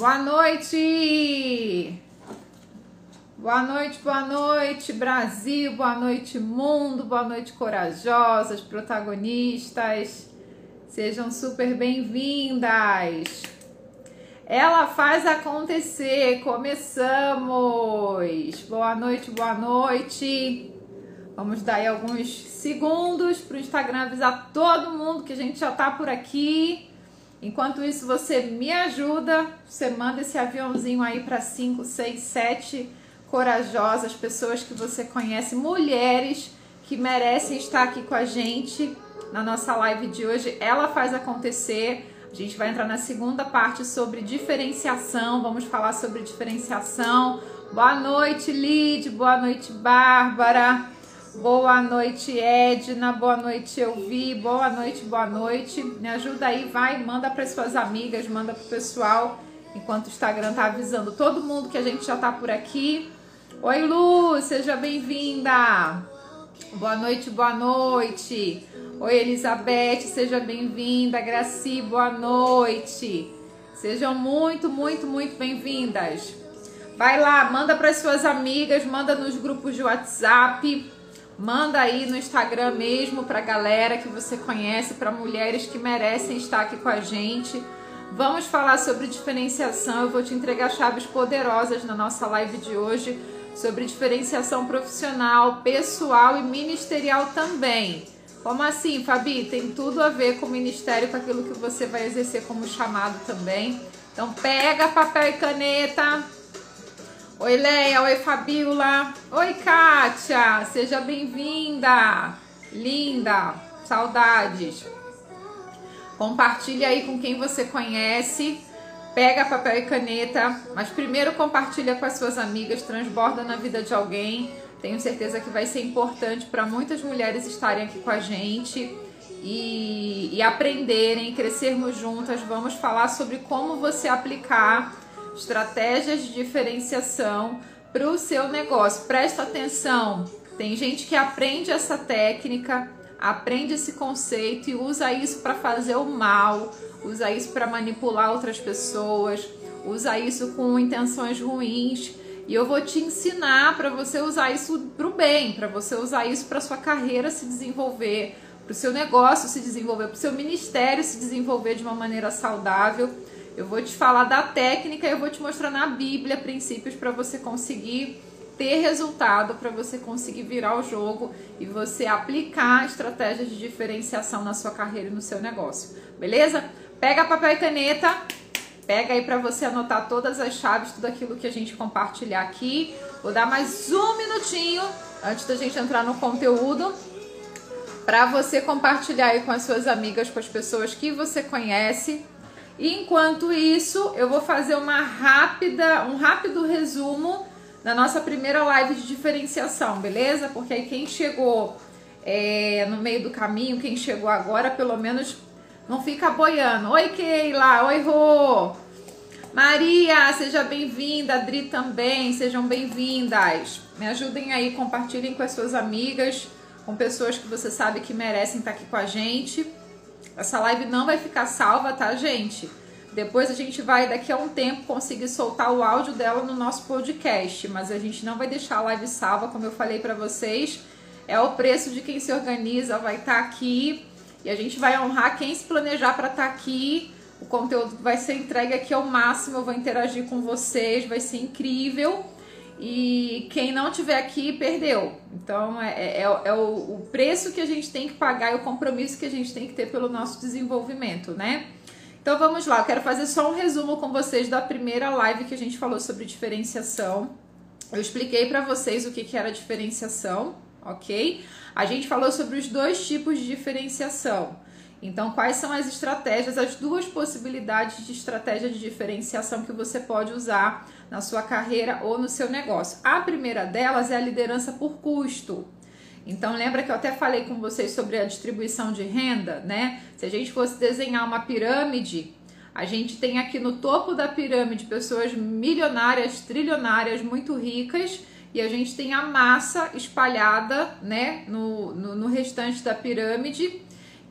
Boa noite! Boa noite, boa noite, Brasil, boa noite, mundo, boa noite, corajosas, protagonistas. Sejam super bem-vindas. Ela faz acontecer. Começamos. Boa noite, boa noite. Vamos dar aí alguns segundos para o Instagram avisar todo mundo que a gente já está por aqui. Enquanto isso, você me ajuda. Você manda esse aviãozinho aí para 5, 6, 7 corajosas pessoas que você conhece, mulheres que merecem estar aqui com a gente na nossa live de hoje. Ela faz acontecer. A gente vai entrar na segunda parte sobre diferenciação. Vamos falar sobre diferenciação. Boa noite, Lid. Boa noite, Bárbara. Boa noite, Edna. Boa noite, Elvi. Boa noite, boa noite. Me ajuda aí, vai, manda para suas amigas, manda para o pessoal, enquanto o Instagram tá avisando todo mundo que a gente já tá por aqui. Oi, Lu, seja bem-vinda. Boa noite, boa noite. Oi, Elizabeth, seja bem-vinda. Graci, boa noite. Sejam muito, muito, muito bem-vindas. Vai lá, manda para suas amigas, manda nos grupos de WhatsApp, manda aí no Instagram mesmo para galera que você conhece, para mulheres que merecem estar aqui com a gente. Vamos falar sobre diferenciação. Eu vou te entregar chaves poderosas na nossa live de hoje sobre diferenciação profissional, pessoal e ministerial também. Como assim, Fabi? Tem tudo a ver com o ministério, com aquilo que você vai exercer como chamado também. Então pega papel e caneta. Oi, Leia. Oi, Fabiola. Oi, Kátia. Seja bem-vinda. Linda. Saudades. Compartilhe aí com quem você conhece. Pega papel e caneta, mas primeiro compartilha com as suas amigas, transborda na vida de alguém tenho certeza que vai ser importante para muitas mulheres estarem aqui com a gente e, e aprenderem, crescermos juntas. Vamos falar sobre como você aplicar estratégias de diferenciação para o seu negócio. Presta atenção, tem gente que aprende essa técnica, aprende esse conceito e usa isso para fazer o mal, usa isso para manipular outras pessoas, usa isso com intenções ruins e eu vou te ensinar para você usar isso para o bem, para você usar isso para sua carreira se desenvolver, para o seu negócio se desenvolver, para o seu ministério se desenvolver de uma maneira saudável. Eu vou te falar da técnica, eu vou te mostrar na Bíblia princípios para você conseguir ter resultado, para você conseguir virar o jogo e você aplicar estratégias de diferenciação na sua carreira e no seu negócio. Beleza? Pega papel e caneta Pega aí para você anotar todas as chaves, tudo aquilo que a gente compartilhar aqui. Vou dar mais um minutinho antes da gente entrar no conteúdo para você compartilhar aí com as suas amigas, com as pessoas que você conhece. E enquanto isso, eu vou fazer uma rápida, um rápido resumo da nossa primeira live de diferenciação, beleza? Porque aí quem chegou é, no meio do caminho, quem chegou agora, pelo menos não fica boiando. Oi, Keila. Oi, Rô. Maria, seja bem-vinda. Adri também, sejam bem-vindas. Me ajudem aí, compartilhem com as suas amigas, com pessoas que você sabe que merecem estar aqui com a gente. Essa live não vai ficar salva, tá, gente? Depois a gente vai, daqui a um tempo, conseguir soltar o áudio dela no nosso podcast, mas a gente não vai deixar a live salva, como eu falei para vocês. É o preço de quem se organiza, vai estar aqui e a gente vai honrar quem se planejar para estar tá aqui. O conteúdo vai ser entregue aqui ao máximo. Eu vou interagir com vocês, vai ser incrível. E quem não tiver aqui perdeu. Então é, é, é, é o, o, preço que a gente tem que pagar e o compromisso que a gente tem que ter pelo nosso desenvolvimento, né? Então vamos lá, eu quero fazer só um resumo com vocês da primeira live que a gente falou sobre diferenciação. Eu expliquei para vocês o que, que era diferenciação, ok? A gente falou sobre os dois tipos de diferenciação. Então, quais são as estratégias, as duas possibilidades de estratégia de diferenciação que você pode usar na sua carreira ou no seu negócio? A primeira delas é a liderança por custo. Então, lembra que eu até falei com vocês sobre a distribuição de renda, né? Se a gente fosse desenhar uma pirâmide, a gente tem aqui no topo da pirâmide pessoas milionárias, trilionárias, muito ricas e a gente tem a massa espalhada né, no, no, no restante da pirâmide,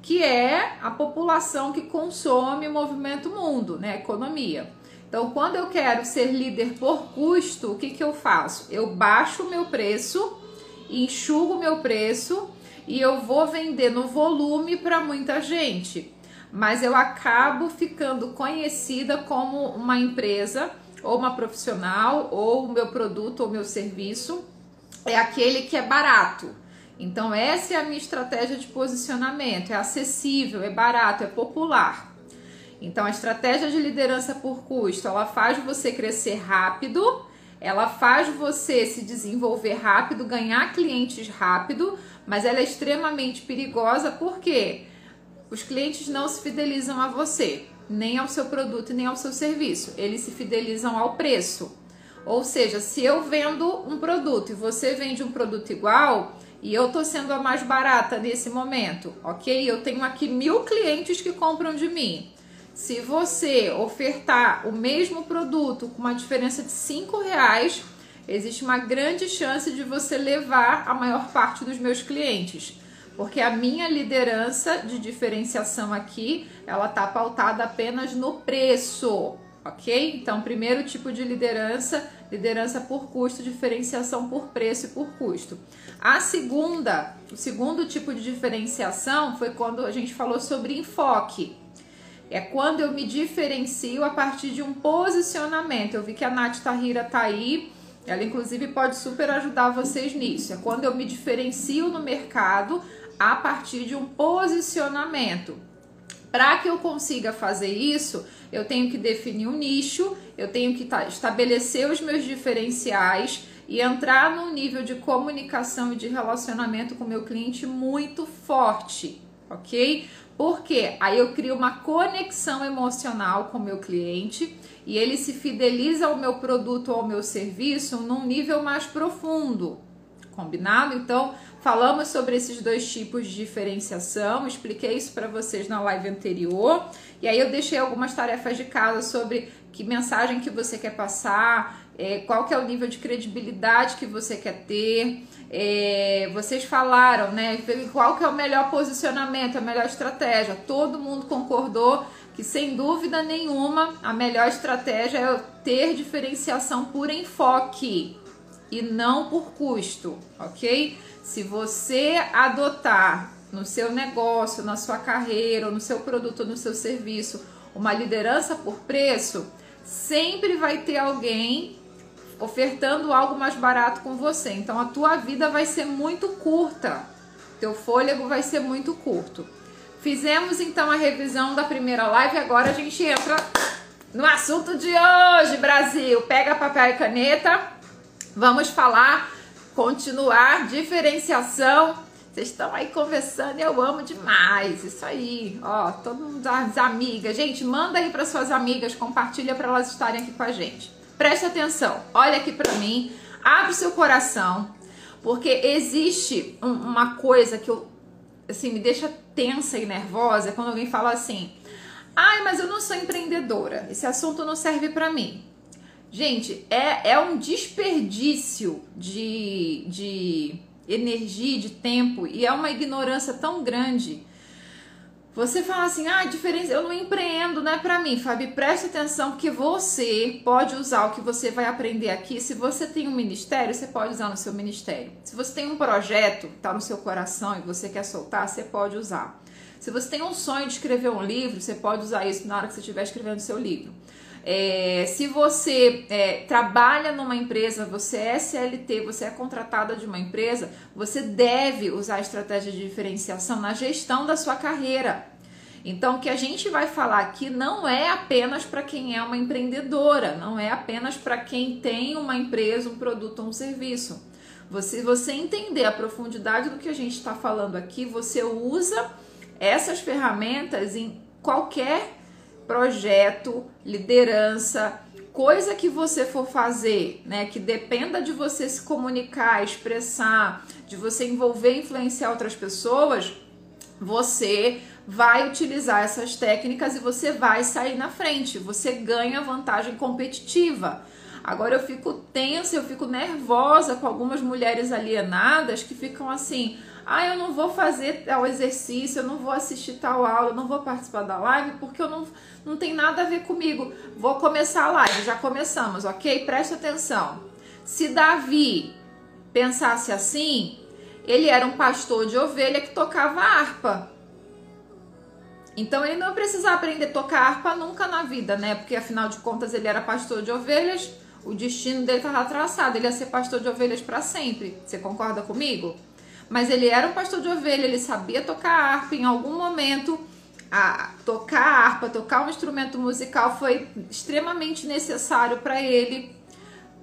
que é a população que consome o movimento mundo, né, a economia. Então, quando eu quero ser líder por custo, o que, que eu faço? Eu baixo o meu preço, enxugo o meu preço e eu vou vender no volume para muita gente. Mas eu acabo ficando conhecida como uma empresa ou uma profissional ou o meu produto ou meu serviço é aquele que é barato. Então, essa é a minha estratégia de posicionamento: é acessível, é barato, é popular. Então, a estratégia de liderança por custo ela faz você crescer rápido, ela faz você se desenvolver rápido, ganhar clientes rápido, mas ela é extremamente perigosa porque os clientes não se fidelizam a você, nem ao seu produto nem ao seu serviço, eles se fidelizam ao preço. Ou seja, se eu vendo um produto e você vende um produto igual, e eu tô sendo a mais barata nesse momento, ok? Eu tenho aqui mil clientes que compram de mim. Se você ofertar o mesmo produto com uma diferença de cinco reais, existe uma grande chance de você levar a maior parte dos meus clientes. Porque a minha liderança de diferenciação aqui, ela tá pautada apenas no preço, ok? Então, primeiro tipo de liderança liderança por custo, diferenciação por preço e por custo. A segunda, o segundo tipo de diferenciação foi quando a gente falou sobre enfoque. É quando eu me diferencio a partir de um posicionamento. Eu vi que a Nath Tahira tá aí, ela inclusive pode super ajudar vocês nisso. É quando eu me diferencio no mercado a partir de um posicionamento. Para que eu consiga fazer isso, eu tenho que definir um nicho, eu tenho que estabelecer os meus diferenciais e entrar num nível de comunicação e de relacionamento com o meu cliente muito forte, ok? Porque aí eu crio uma conexão emocional com o meu cliente e ele se fideliza ao meu produto ou ao meu serviço num nível mais profundo. Combinado? Então, Falamos sobre esses dois tipos de diferenciação, expliquei isso para vocês na live anterior. E aí eu deixei algumas tarefas de casa sobre que mensagem que você quer passar, é, qual que é o nível de credibilidade que você quer ter. É, vocês falaram, né? Qual que é o melhor posicionamento, a melhor estratégia. Todo mundo concordou que sem dúvida nenhuma a melhor estratégia é ter diferenciação por enfoque e não por custo, ok? Se você adotar no seu negócio, na sua carreira, ou no seu produto, ou no seu serviço, uma liderança por preço, sempre vai ter alguém ofertando algo mais barato com você. Então a tua vida vai ser muito curta. Teu fôlego vai ser muito curto. Fizemos então a revisão da primeira live, agora a gente entra no assunto de hoje, Brasil. Pega papel e caneta. Vamos falar continuar diferenciação. Vocês estão aí conversando, eu amo demais. Isso aí, ó, todo mundo as amigas. Gente, manda aí para suas amigas, compartilha para elas estarem aqui com a gente. Preste atenção. Olha aqui para mim, abre seu coração, porque existe uma coisa que eu assim me deixa tensa e nervosa quando alguém fala assim: "Ai, mas eu não sou empreendedora. Esse assunto não serve para mim". Gente, é, é um desperdício de, de energia, de tempo e é uma ignorância tão grande. Você fala assim, ah, diferença, eu não empreendo, não é para mim. Fabi, preste atenção que você pode usar o que você vai aprender aqui. Se você tem um ministério, você pode usar no seu ministério. Se você tem um projeto que está no seu coração e você quer soltar, você pode usar. Se você tem um sonho de escrever um livro, você pode usar isso na hora que você estiver escrevendo seu livro. É, se você é, trabalha numa empresa, você é CLT, você é contratada de uma empresa, você deve usar a estratégia de diferenciação na gestão da sua carreira. Então, o que a gente vai falar aqui não é apenas para quem é uma empreendedora, não é apenas para quem tem uma empresa, um produto ou um serviço. Você, você entender a profundidade do que a gente está falando aqui, você usa essas ferramentas em qualquer projeto, liderança, coisa que você for fazer, né, que dependa de você se comunicar, expressar, de você envolver influenciar outras pessoas, você vai utilizar essas técnicas e você vai sair na frente, você ganha vantagem competitiva. Agora eu fico tensa, eu fico nervosa com algumas mulheres alienadas que ficam assim: Ah, eu não vou fazer tal exercício, eu não vou assistir tal aula, eu não vou participar da live porque eu não, não tem nada a ver comigo. Vou começar a live, já começamos, ok? Preste atenção. Se Davi pensasse assim, ele era um pastor de ovelha que tocava harpa. Então ele não precisava aprender a tocar harpa nunca na vida, né? Porque afinal de contas ele era pastor de ovelhas, o destino dele estava traçado, ele ia ser pastor de ovelhas para sempre. Você concorda comigo? Mas ele era um pastor de ovelha, ele sabia tocar harpa em algum momento. A, tocar harpa, tocar um instrumento musical foi extremamente necessário para ele.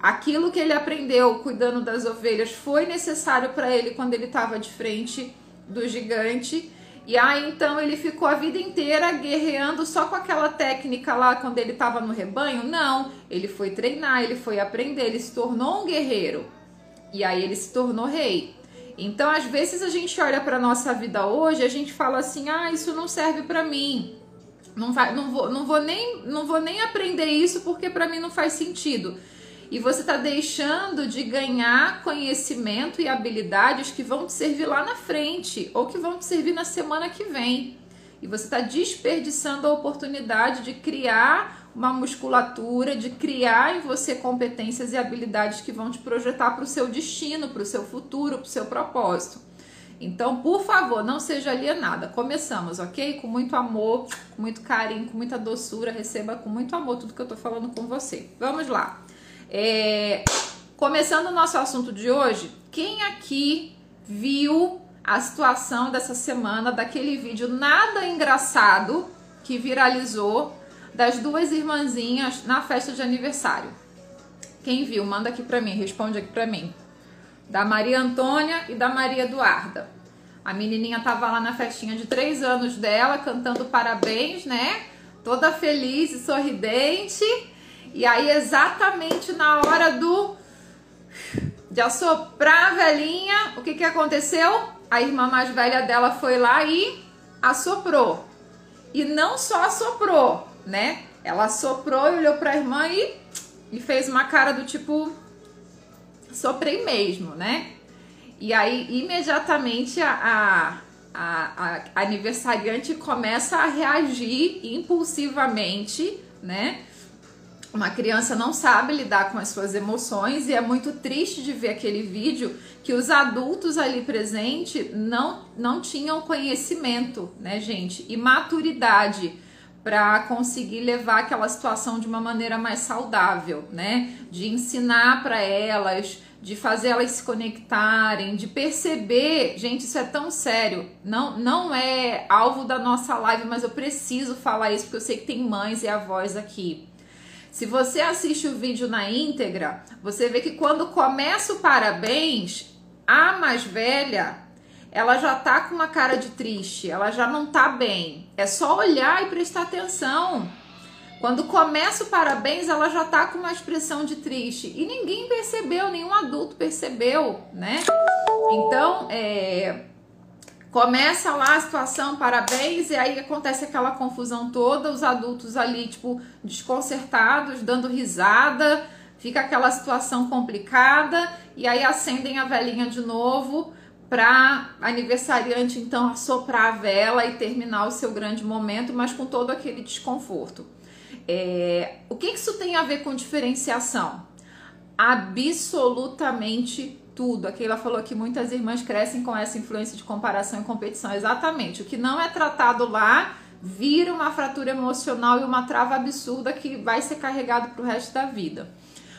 Aquilo que ele aprendeu cuidando das ovelhas foi necessário para ele quando ele estava de frente do gigante. E aí então ele ficou a vida inteira guerreando só com aquela técnica lá quando ele estava no rebanho? Não, ele foi treinar, ele foi aprender, ele se tornou um guerreiro. E aí ele se tornou rei. Então, às vezes a gente olha para nossa vida hoje, a gente fala assim: "Ah, isso não serve para mim. Não vai, não vou, não vou nem, não vou nem aprender isso porque para mim não faz sentido." e você está deixando de ganhar conhecimento e habilidades que vão te servir lá na frente ou que vão te servir na semana que vem. E você está desperdiçando a oportunidade de criar uma musculatura, de criar em você competências e habilidades que vão te projetar para o seu destino, para o seu futuro, para o seu propósito. Então, por favor, não seja alienada. Começamos, ok? Com muito amor, com muito carinho, com muita doçura. Receba com muito amor tudo que eu estou falando com você. Vamos lá. É, começando o nosso assunto de hoje, quem aqui viu a situação dessa semana daquele vídeo nada engraçado que viralizou das duas irmãzinhas na festa de aniversário? Quem viu? Manda aqui pra mim, responde aqui pra mim. Da Maria Antônia e da Maria Eduarda. A menininha tava lá na festinha de três anos dela, cantando parabéns, né? Toda feliz e sorridente. E aí, exatamente na hora do de assoprar a velhinha, o que, que aconteceu? A irmã mais velha dela foi lá e assoprou. E não só assoprou, né? Ela assoprou e olhou para a irmã e, e fez uma cara do tipo: soprei mesmo, né? E aí, imediatamente, a, a, a, a aniversariante começa a reagir impulsivamente, né? Uma criança não sabe lidar com as suas emoções e é muito triste de ver aquele vídeo que os adultos ali presentes não, não tinham conhecimento, né, gente? E maturidade para conseguir levar aquela situação de uma maneira mais saudável, né? De ensinar para elas, de fazer elas se conectarem, de perceber, gente, isso é tão sério. Não, não é alvo da nossa live, mas eu preciso falar isso porque eu sei que tem mães e avós aqui. Se você assiste o vídeo na íntegra, você vê que quando começa o parabéns, a mais velha, ela já tá com uma cara de triste, ela já não tá bem. É só olhar e prestar atenção. Quando começa o parabéns, ela já tá com uma expressão de triste. E ninguém percebeu, nenhum adulto percebeu, né? Então, é, Começa lá a situação, parabéns, e aí acontece aquela confusão toda, os adultos ali, tipo, desconcertados, dando risada, fica aquela situação complicada, e aí acendem a velhinha de novo para aniversariante então assoprar a vela e terminar o seu grande momento, mas com todo aquele desconforto. É, o que isso tem a ver com diferenciação? Absolutamente tudo. A Keila falou que muitas irmãs crescem com essa influência de comparação e competição. Exatamente. O que não é tratado lá vira uma fratura emocional e uma trava absurda que vai ser carregado para o resto da vida.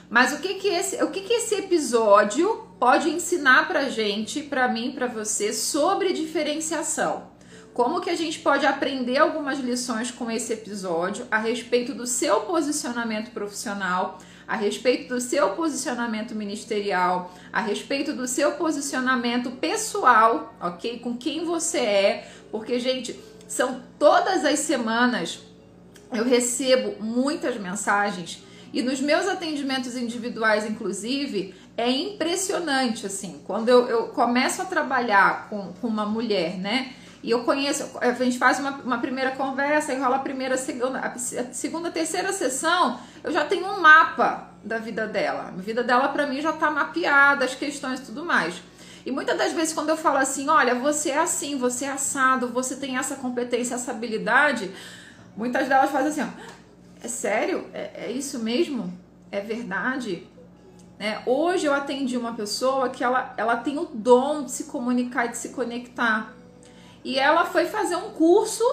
Mas o que que esse, o que que esse episódio pode ensinar para gente, para mim, para você sobre diferenciação? Como que a gente pode aprender algumas lições com esse episódio a respeito do seu posicionamento profissional, a respeito do seu posicionamento ministerial, a respeito do seu posicionamento pessoal, ok? Com quem você é, porque, gente, são todas as semanas eu recebo muitas mensagens e nos meus atendimentos individuais, inclusive, é impressionante, assim, quando eu, eu começo a trabalhar com, com uma mulher, né? E eu conheço, a gente faz uma, uma primeira conversa, e rola a primeira, segunda, a segunda, terceira sessão, eu já tenho um mapa da vida dela. A vida dela, para mim, já tá mapeada, as questões e tudo mais. E muitas das vezes quando eu falo assim, olha, você é assim, você é assado, você tem essa competência, essa habilidade, muitas delas fazem assim, ó, é sério? É, é isso mesmo? É verdade? É, hoje eu atendi uma pessoa que ela, ela tem o dom de se comunicar e de se conectar. E ela foi fazer um curso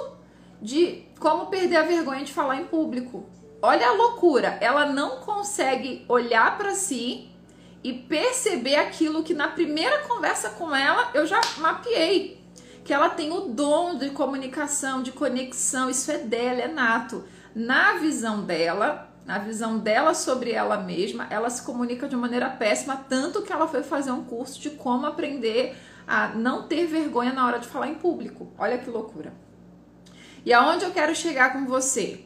de como perder a vergonha de falar em público. Olha a loucura, ela não consegue olhar para si e perceber aquilo que na primeira conversa com ela eu já mapeei. Que ela tem o dom de comunicação, de conexão, isso é dela, é nato. Na visão dela, na visão dela sobre ela mesma, ela se comunica de maneira péssima, tanto que ela foi fazer um curso de como aprender a não ter vergonha na hora de falar em público. Olha que loucura. E aonde eu quero chegar com você?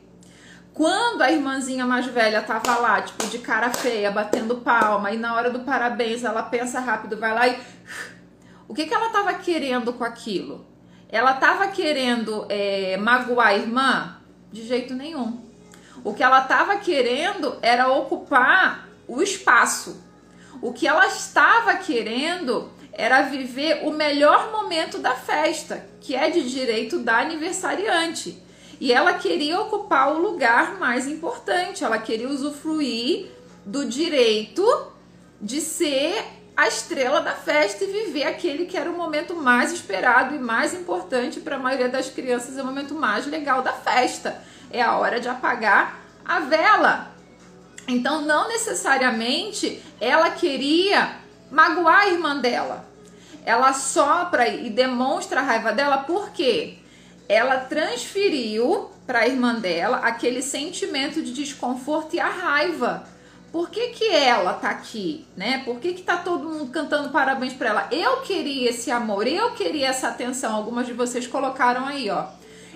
Quando a irmãzinha mais velha tava lá, tipo, de cara feia, batendo palma, e na hora do parabéns ela pensa rápido, vai lá e. O que, que ela tava querendo com aquilo? Ela tava querendo é, magoar a irmã? De jeito nenhum. O que ela estava querendo era ocupar o espaço. O que ela estava querendo era viver o melhor momento da festa, que é de direito da aniversariante. E ela queria ocupar o lugar mais importante, ela queria usufruir do direito de ser a estrela da festa e viver aquele que era o momento mais esperado e mais importante para a maioria das crianças, é o momento mais legal da festa. É a hora de apagar a vela. Então, não necessariamente ela queria magoar a irmã dela. Ela sopra e demonstra a raiva dela porque ela transferiu para a irmã dela aquele sentimento de desconforto e a raiva por que, que ela tá aqui, né? Por que, que tá todo mundo cantando parabéns para ela? Eu queria esse amor, eu queria essa atenção. Algumas de vocês colocaram aí, ó.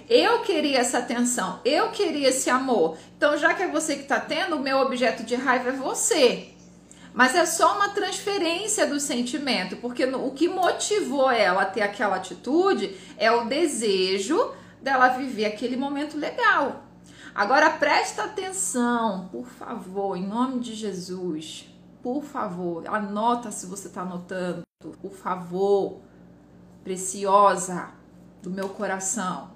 Eu queria essa atenção, eu queria esse amor. Então, já que é você que tá tendo, o meu objeto de raiva é você. Mas é só uma transferência do sentimento, porque o que motivou ela a ter aquela atitude é o desejo dela viver aquele momento legal. Agora presta atenção, por favor, em nome de Jesus. Por favor, anota se você está anotando. Por favor, preciosa do meu coração.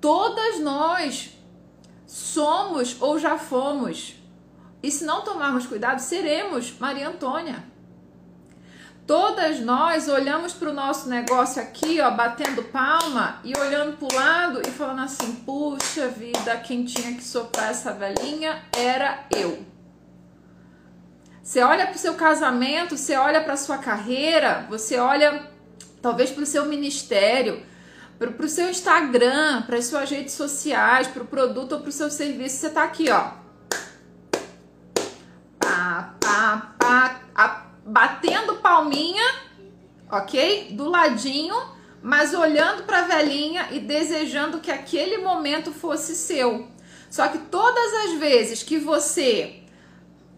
Todas nós somos ou já fomos. E se não tomarmos cuidado, seremos Maria Antônia. Todas nós olhamos para o nosso negócio aqui, ó, batendo palma e olhando para o lado e falando assim: puxa vida, quem tinha que soprar essa velhinha era eu. Você olha para o seu casamento, você olha para a sua carreira, você olha talvez para o seu ministério, para o seu Instagram, para as suas redes sociais, para o produto ou para o seu serviço. Você está aqui, ó. Pá, pá, pá, batendo palminha, ok? Do ladinho, mas olhando para a velhinha e desejando que aquele momento fosse seu. Só que todas as vezes que você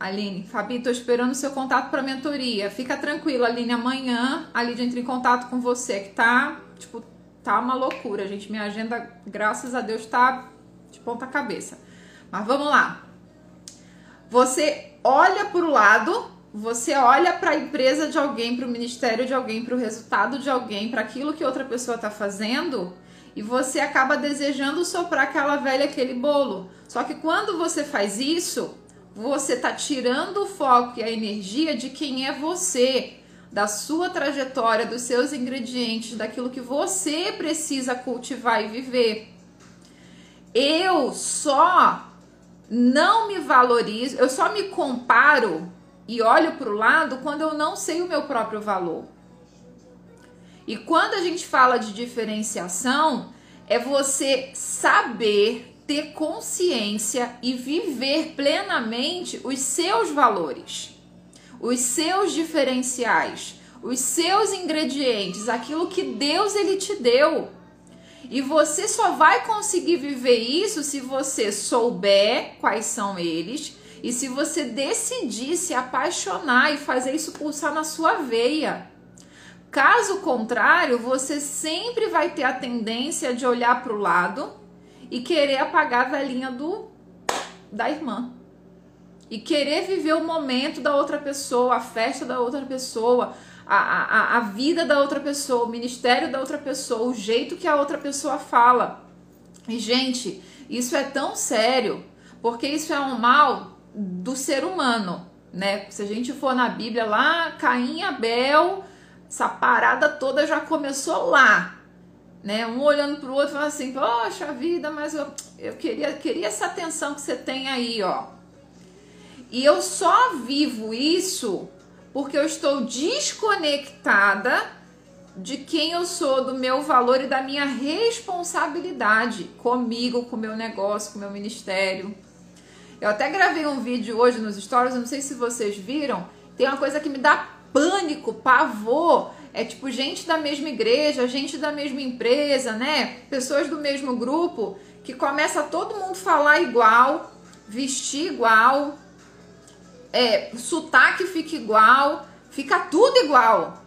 Aline, Fabi, tô esperando o seu contato para mentoria. Fica tranquila, Aline, amanhã a Lídia entra em contato com você, que tá, tipo, tá uma loucura, gente. Minha agenda, graças a Deus, tá de ponta cabeça. Mas vamos lá. Você olha para o lado você olha para a empresa de alguém, para o ministério de alguém, para o resultado de alguém, para aquilo que outra pessoa está fazendo e você acaba desejando soprar aquela velha aquele bolo. Só que quando você faz isso, você está tirando o foco e a energia de quem é você, da sua trajetória, dos seus ingredientes, daquilo que você precisa cultivar e viver. Eu só não me valorizo, eu só me comparo e olho para o lado quando eu não sei o meu próprio valor. E quando a gente fala de diferenciação, é você saber ter consciência e viver plenamente os seus valores, os seus diferenciais, os seus ingredientes, aquilo que Deus ele te deu. E você só vai conseguir viver isso se você souber quais são eles e se você decidir se apaixonar e fazer isso pulsar na sua veia. Caso contrário, você sempre vai ter a tendência de olhar para o lado e querer apagar a velhinha do da irmã. E querer viver o momento da outra pessoa, a festa da outra pessoa, a, a, a vida da outra pessoa, o ministério da outra pessoa, o jeito que a outra pessoa fala. E, gente, isso é tão sério, porque isso é um mal do ser humano, né? Se a gente for na Bíblia lá, Caim e Abel, essa parada toda já começou lá, né? Um olhando pro outro falando assim, poxa vida, mas eu, eu queria, queria essa atenção que você tem aí, ó. E eu só vivo isso porque eu estou desconectada de quem eu sou, do meu valor e da minha responsabilidade comigo, com o meu negócio, com o meu ministério. Eu até gravei um vídeo hoje nos stories, não sei se vocês viram. Tem uma coisa que me dá pânico, pavor. É tipo gente da mesma igreja, gente da mesma empresa, né? Pessoas do mesmo grupo que começa todo mundo falar igual, vestir igual, é, sotaque fica igual, fica tudo igual.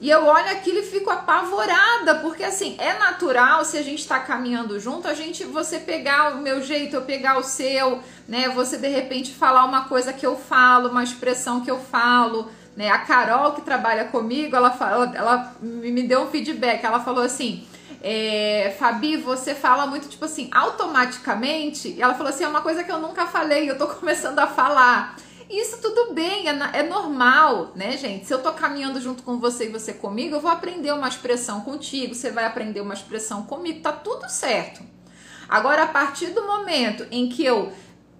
E eu olho aquilo e fico apavorada, porque assim, é natural se a gente está caminhando junto, a gente você pegar o meu jeito, eu pegar o seu, né? Você de repente falar uma coisa que eu falo, uma expressão que eu falo, né? A Carol que trabalha comigo, ela fala, ela me deu um feedback, ela falou assim: é, Fabi, você fala muito, tipo assim, automaticamente. E ela falou assim: é uma coisa que eu nunca falei, eu tô começando a falar. Isso tudo bem, é, é, normal, né, gente? Se eu tô caminhando junto com você e você comigo, eu vou aprender uma expressão contigo, você vai aprender uma expressão comigo, tá tudo certo. Agora, a partir do momento em que eu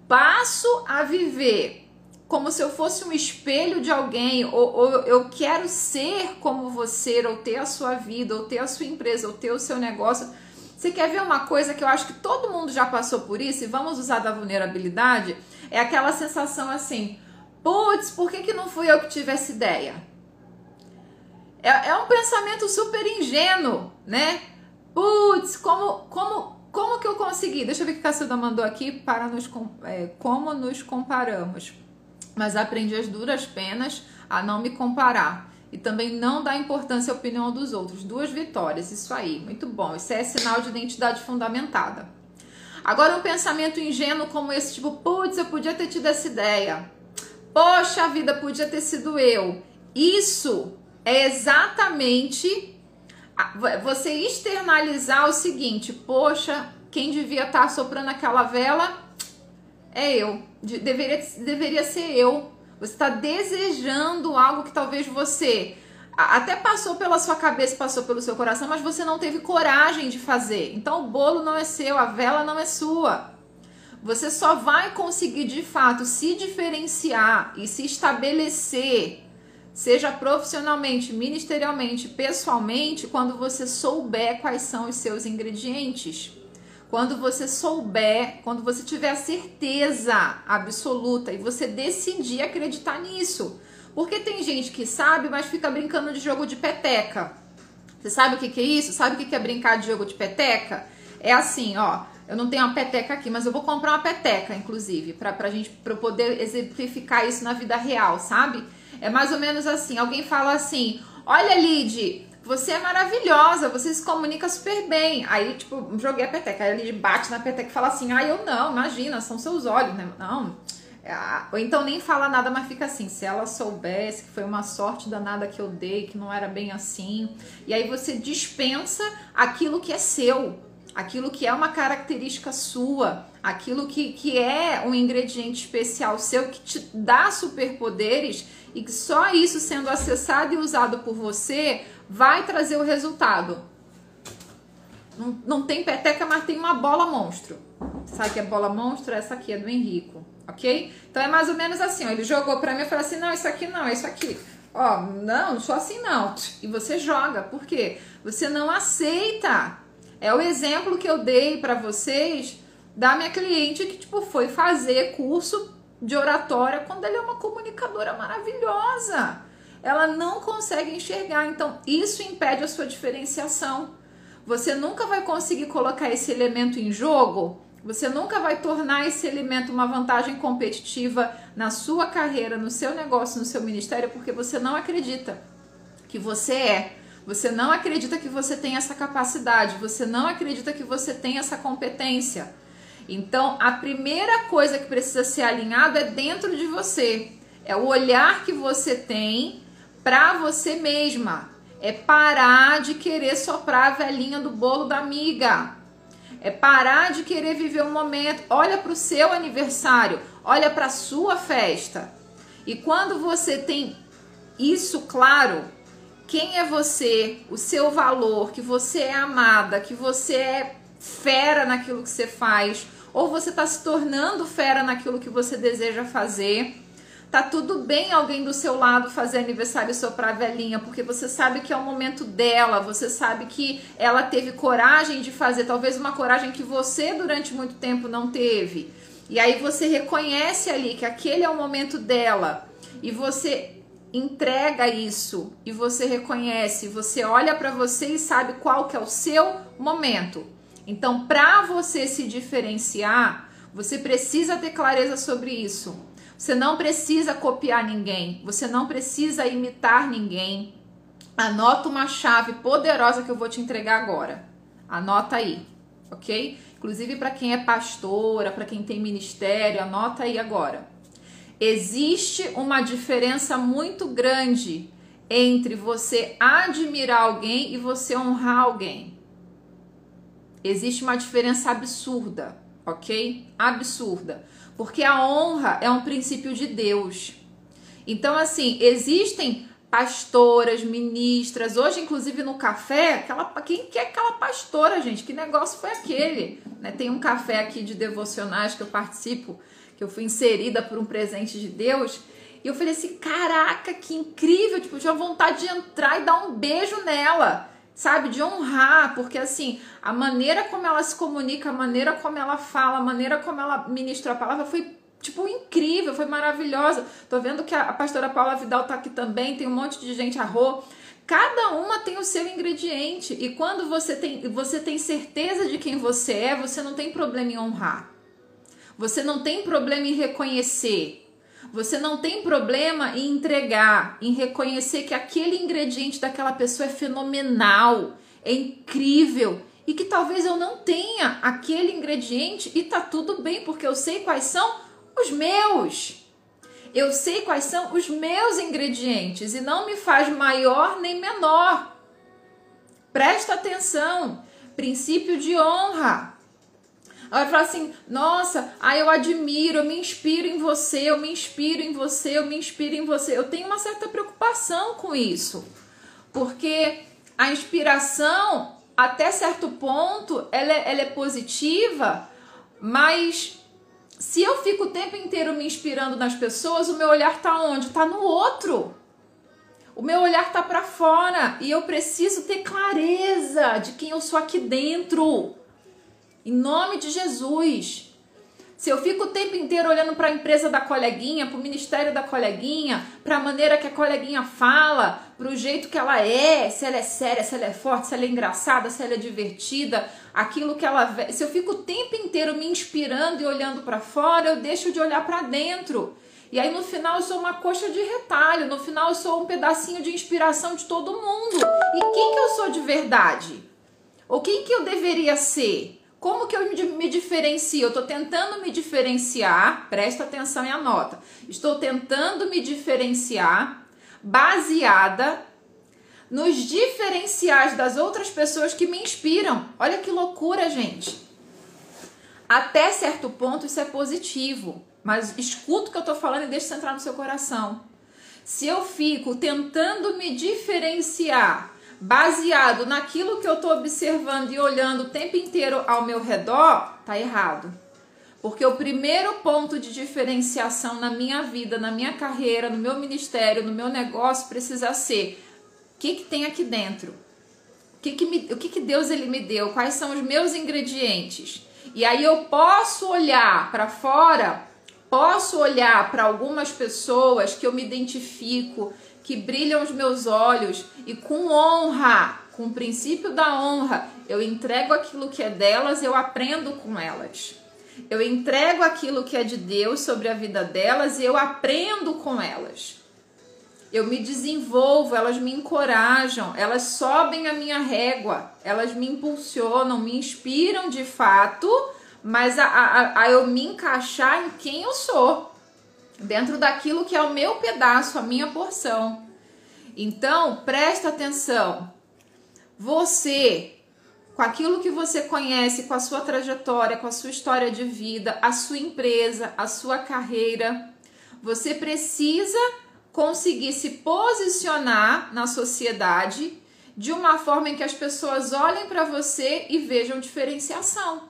passo a viver como se eu fosse um espelho de alguém, ou, ou, eu quero ser como você, ou ter a sua vida, ou ter a sua empresa, ou ter o seu negócio. Você quer ver uma coisa que eu acho que todo mundo já passou por isso, e vamos usar da vulnerabilidade? É aquela sensação assim: putz, por que, que não fui eu que tive essa ideia? É, é um pensamento super ingênuo, né? Putz, como, como, como que eu consegui? Deixa eu ver o que a Cacilda mandou aqui para nos é, como nos comparamos. Mas aprendi as duras penas a não me comparar e também não dar importância à opinião dos outros. Duas vitórias, isso aí, muito bom. Isso é sinal de identidade fundamentada. Agora, um pensamento ingênuo como esse, tipo, putz, eu podia ter tido essa ideia. Poxa vida, podia ter sido eu. Isso é exatamente você externalizar o seguinte: poxa, quem devia estar soprando aquela vela é eu. Deveria, deveria ser eu. Você está desejando algo que talvez você até passou pela sua cabeça, passou pelo seu coração, mas você não teve coragem de fazer. Então o bolo não é seu, a vela não é sua. Você só vai conseguir de fato se diferenciar e se estabelecer, seja profissionalmente, ministerialmente, pessoalmente, quando você souber quais são os seus ingredientes. Quando você souber, quando você tiver a certeza absoluta e você decidir acreditar nisso. Porque tem gente que sabe, mas fica brincando de jogo de peteca. Você sabe o que, que é isso? Sabe o que, que é brincar de jogo de peteca? É assim, ó. Eu não tenho uma peteca aqui, mas eu vou comprar uma peteca, inclusive, pra, pra gente pra poder exemplificar isso na vida real, sabe? É mais ou menos assim: alguém fala assim: Olha, Lid, você é maravilhosa, você se comunica super bem. Aí, tipo, joguei a peteca. Aí a Lid bate na peteca e fala assim: Ah, eu não, imagina, são seus olhos, né? Não ah, ou então nem fala nada, mas fica assim. Se ela soubesse que foi uma sorte danada que eu dei, que não era bem assim. E aí você dispensa aquilo que é seu, aquilo que é uma característica sua, aquilo que, que é um ingrediente especial seu, que te dá superpoderes e que só isso sendo acessado e usado por você vai trazer o resultado. Não, não tem peteca, mas tem uma bola monstro. Sabe que é bola monstro? Essa aqui é do Henrico ok? Então é mais ou menos assim, ó, ele jogou para mim e falou assim, não, isso aqui não, isso aqui. Ó, não, não sou assim não. E você joga, por quê? Você não aceita. É o exemplo que eu dei para vocês da minha cliente que, tipo, foi fazer curso de oratória quando ela é uma comunicadora maravilhosa. Ela não consegue enxergar, então isso impede a sua diferenciação. Você nunca vai conseguir colocar esse elemento em jogo você nunca vai tornar esse elemento uma vantagem competitiva na sua carreira, no seu negócio, no seu ministério, porque você não acredita que você é. Você não acredita que você tem essa capacidade, você não acredita que você tem essa competência. Então, a primeira coisa que precisa ser alinhado é dentro de você. É o olhar que você tem para você mesma. É parar de querer soprar a velhinha do bolo da amiga. É parar de querer viver um momento. Olha para o seu aniversário, olha para a sua festa. E quando você tem isso claro, quem é você, o seu valor, que você é amada, que você é fera naquilo que você faz, ou você está se tornando fera naquilo que você deseja fazer. Tá tudo bem alguém do seu lado fazer aniversário e soprar velhinha, porque você sabe que é o momento dela, você sabe que ela teve coragem de fazer, talvez uma coragem que você durante muito tempo não teve. E aí você reconhece ali que aquele é o momento dela e você entrega isso e você reconhece, você olha para você e sabe qual que é o seu momento. Então, para você se diferenciar, você precisa ter clareza sobre isso. Você não precisa copiar ninguém, você não precisa imitar ninguém. Anota uma chave poderosa que eu vou te entregar agora. Anota aí, ok? Inclusive para quem é pastora, para quem tem ministério, anota aí agora. Existe uma diferença muito grande entre você admirar alguém e você honrar alguém. Existe uma diferença absurda, ok? Absurda. Porque a honra é um princípio de Deus. Então, assim, existem pastoras, ministras. Hoje, inclusive, no café, aquela, quem que é aquela pastora, gente? Que negócio foi aquele? Né? Tem um café aqui de devocionais que eu participo, que eu fui inserida por um presente de Deus. E eu falei assim: caraca, que incrível! Tipo, eu tinha vontade de entrar e dar um beijo nela sabe, de honrar, porque assim, a maneira como ela se comunica, a maneira como ela fala, a maneira como ela ministra a palavra foi tipo incrível, foi maravilhosa. Tô vendo que a, pastora Paula Vidal tá aqui também, tem um monte de gente arro. Cada uma tem o seu ingrediente e quando você tem, você tem certeza de quem você é, você não tem problema em honrar. Você não tem problema em reconhecer. Você não tem problema em entregar, em reconhecer que aquele ingrediente daquela pessoa é fenomenal, é incrível e que talvez eu não tenha aquele ingrediente e tá tudo bem, porque eu sei quais são os meus. Eu sei quais são os meus ingredientes e não me faz maior nem menor. Presta atenção. Princípio de honra. Ela vai falar assim: nossa, aí eu admiro, eu me inspiro em você, eu me inspiro em você, eu me inspiro em você. Eu tenho uma certa preocupação com isso, porque a inspiração, até certo ponto, ela é, ela é positiva, mas se eu fico o tempo inteiro me inspirando nas pessoas, o meu olhar tá onde? Tá no outro. O meu olhar tá para fora e eu preciso ter clareza de quem eu sou aqui dentro. Em nome de Jesus. Se eu fico o tempo inteiro olhando para a empresa da coleguinha, para o ministério da coleguinha, para a maneira que a coleguinha fala, para o jeito que ela é, se ela é séria, se ela é forte, se ela é engraçada, se ela é divertida, aquilo que ela. Se eu fico o tempo inteiro me inspirando e olhando para fora, eu deixo de olhar para dentro. E aí no final eu sou uma coxa de retalho, no final eu sou um pedacinho de inspiração de todo mundo. E quem que eu sou de verdade? Ou quem que eu deveria ser? Como que eu me diferencio? Eu estou tentando me diferenciar, presta atenção e anota. Estou tentando me diferenciar baseada nos diferenciais das outras pessoas que me inspiram. Olha que loucura, gente. Até certo ponto isso é positivo, mas escuta o que eu estou falando e deixa isso entrar no seu coração. Se eu fico tentando me diferenciar baseado naquilo que eu estou observando e olhando o tempo inteiro ao meu redor, tá errado. Porque o primeiro ponto de diferenciação na minha vida, na minha carreira, no meu ministério, no meu negócio precisa ser o que, que tem aqui dentro? O que, que, me, o que, que Deus ele me deu? Quais são os meus ingredientes? E aí eu posso olhar para fora, posso olhar para algumas pessoas que eu me identifico, que brilham os meus olhos e com honra, com o princípio da honra, eu entrego aquilo que é delas, eu aprendo com elas. Eu entrego aquilo que é de Deus sobre a vida delas e eu aprendo com elas. Eu me desenvolvo, elas me encorajam, elas sobem a minha régua, elas me impulsionam, me inspiram de fato, mas a, a, a eu me encaixar em quem eu sou dentro daquilo que é o meu pedaço, a minha porção. Então, presta atenção. Você, com aquilo que você conhece, com a sua trajetória, com a sua história de vida, a sua empresa, a sua carreira, você precisa conseguir se posicionar na sociedade de uma forma em que as pessoas olhem para você e vejam diferenciação.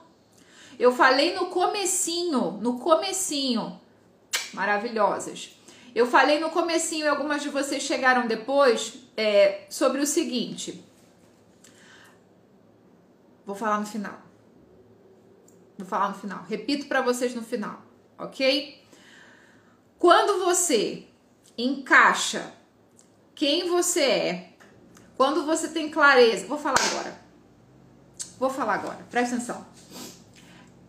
Eu falei no comecinho, no comecinho, maravilhosas. Eu falei no comecinho e algumas de vocês chegaram depois é, sobre o seguinte. Vou falar no final. Vou falar no final. Repito para vocês no final, ok? Quando você encaixa quem você é, quando você tem clareza, vou falar agora. Vou falar agora, presta atenção.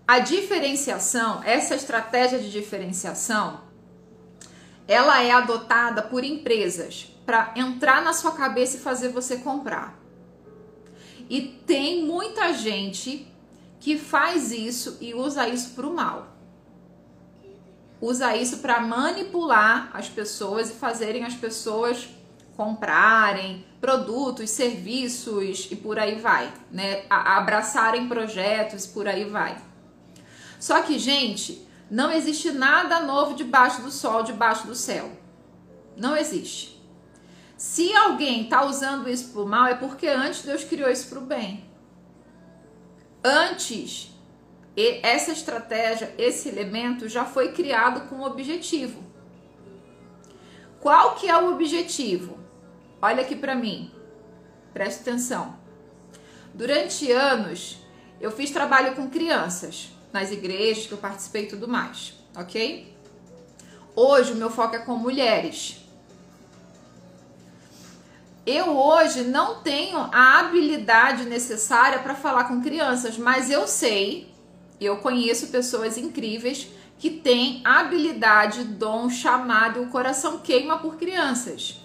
A diferenciação, essa estratégia de diferenciação, ela é adotada por empresas para entrar na sua cabeça e fazer você comprar. E tem muita gente que faz isso e usa isso para o mal usa isso para manipular as pessoas e fazerem as pessoas comprarem produtos, serviços e por aí vai, né? Abraçarem projetos, por aí vai. Só que, gente, não existe nada novo debaixo do sol, debaixo do céu. Não existe. Se alguém está usando isso para o mal, é porque antes Deus criou isso para o bem. Antes essa estratégia, esse elemento já foi criado com um objetivo. Qual que é o objetivo? Olha aqui para mim. Preste atenção. Durante anos, eu fiz trabalho com crianças nas igrejas que eu participei e tudo mais, ok? Hoje o meu foco é com mulheres. Eu hoje não tenho a habilidade necessária para falar com crianças, mas eu sei eu conheço pessoas incríveis que têm habilidade, dom, chamado, o coração queima por crianças.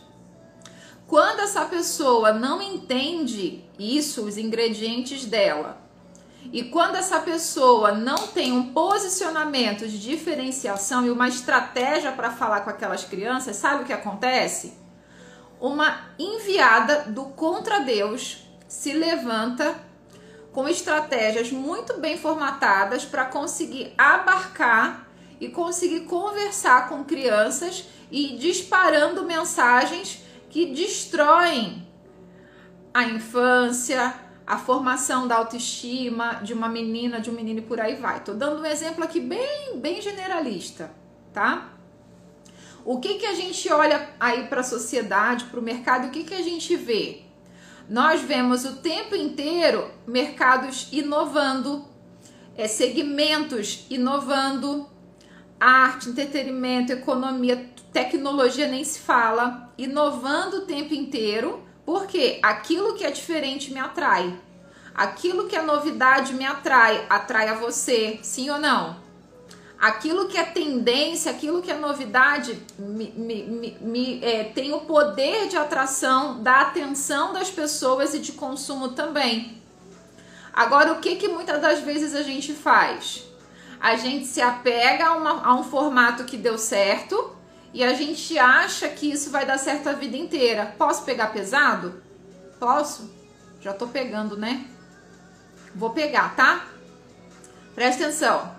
Quando essa pessoa não entende isso, os ingredientes dela, e quando essa pessoa não tem um posicionamento de diferenciação e uma estratégia para falar com aquelas crianças, sabe o que acontece? Uma enviada do contra Deus se levanta com estratégias muito bem formatadas para conseguir abarcar e conseguir conversar com crianças e disparando mensagens que destroem a infância, a formação da autoestima de uma menina, de um menino e por aí vai. Tô dando um exemplo aqui bem, bem generalista, tá? O que que a gente olha aí para a sociedade, para o mercado, o que que a gente vê? Nós vemos o tempo inteiro mercados inovando, é, segmentos inovando, arte, entretenimento, economia, tecnologia nem se fala, inovando o tempo inteiro, porque aquilo que é diferente me atrai. Aquilo que é novidade me atrai, atrai a você, sim ou não? aquilo que é tendência, aquilo que é novidade, me, me, me, é, tem o poder de atração da atenção das pessoas e de consumo também. Agora, o que, que muitas das vezes a gente faz? A gente se apega a, uma, a um formato que deu certo e a gente acha que isso vai dar certo a vida inteira. Posso pegar pesado? Posso? Já tô pegando, né? Vou pegar, tá? Presta atenção.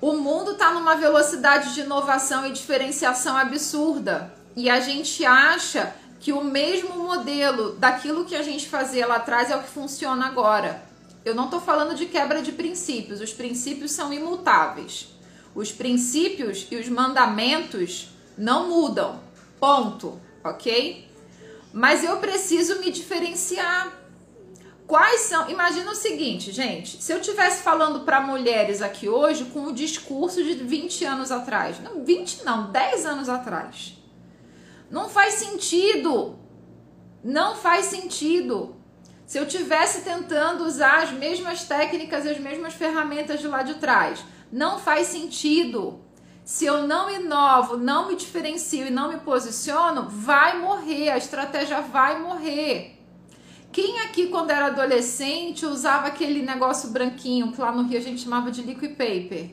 O mundo está numa velocidade de inovação e diferenciação absurda e a gente acha que o mesmo modelo daquilo que a gente fazia lá atrás é o que funciona agora. Eu não estou falando de quebra de princípios, os princípios são imutáveis. Os princípios e os mandamentos não mudam. Ponto, ok? Mas eu preciso me diferenciar. Quais são? Imagina o seguinte, gente, se eu tivesse falando para mulheres aqui hoje com o discurso de 20 anos atrás, não 20 não, 10 anos atrás. Não faz sentido. Não faz sentido. Se eu tivesse tentando usar as mesmas técnicas e as mesmas ferramentas de lá de trás, não faz sentido. Se eu não inovo, não me diferencio e não me posiciono, vai morrer, a estratégia vai morrer. Quem aqui, quando era adolescente, usava aquele negócio branquinho que lá no Rio a gente chamava de liquid paper?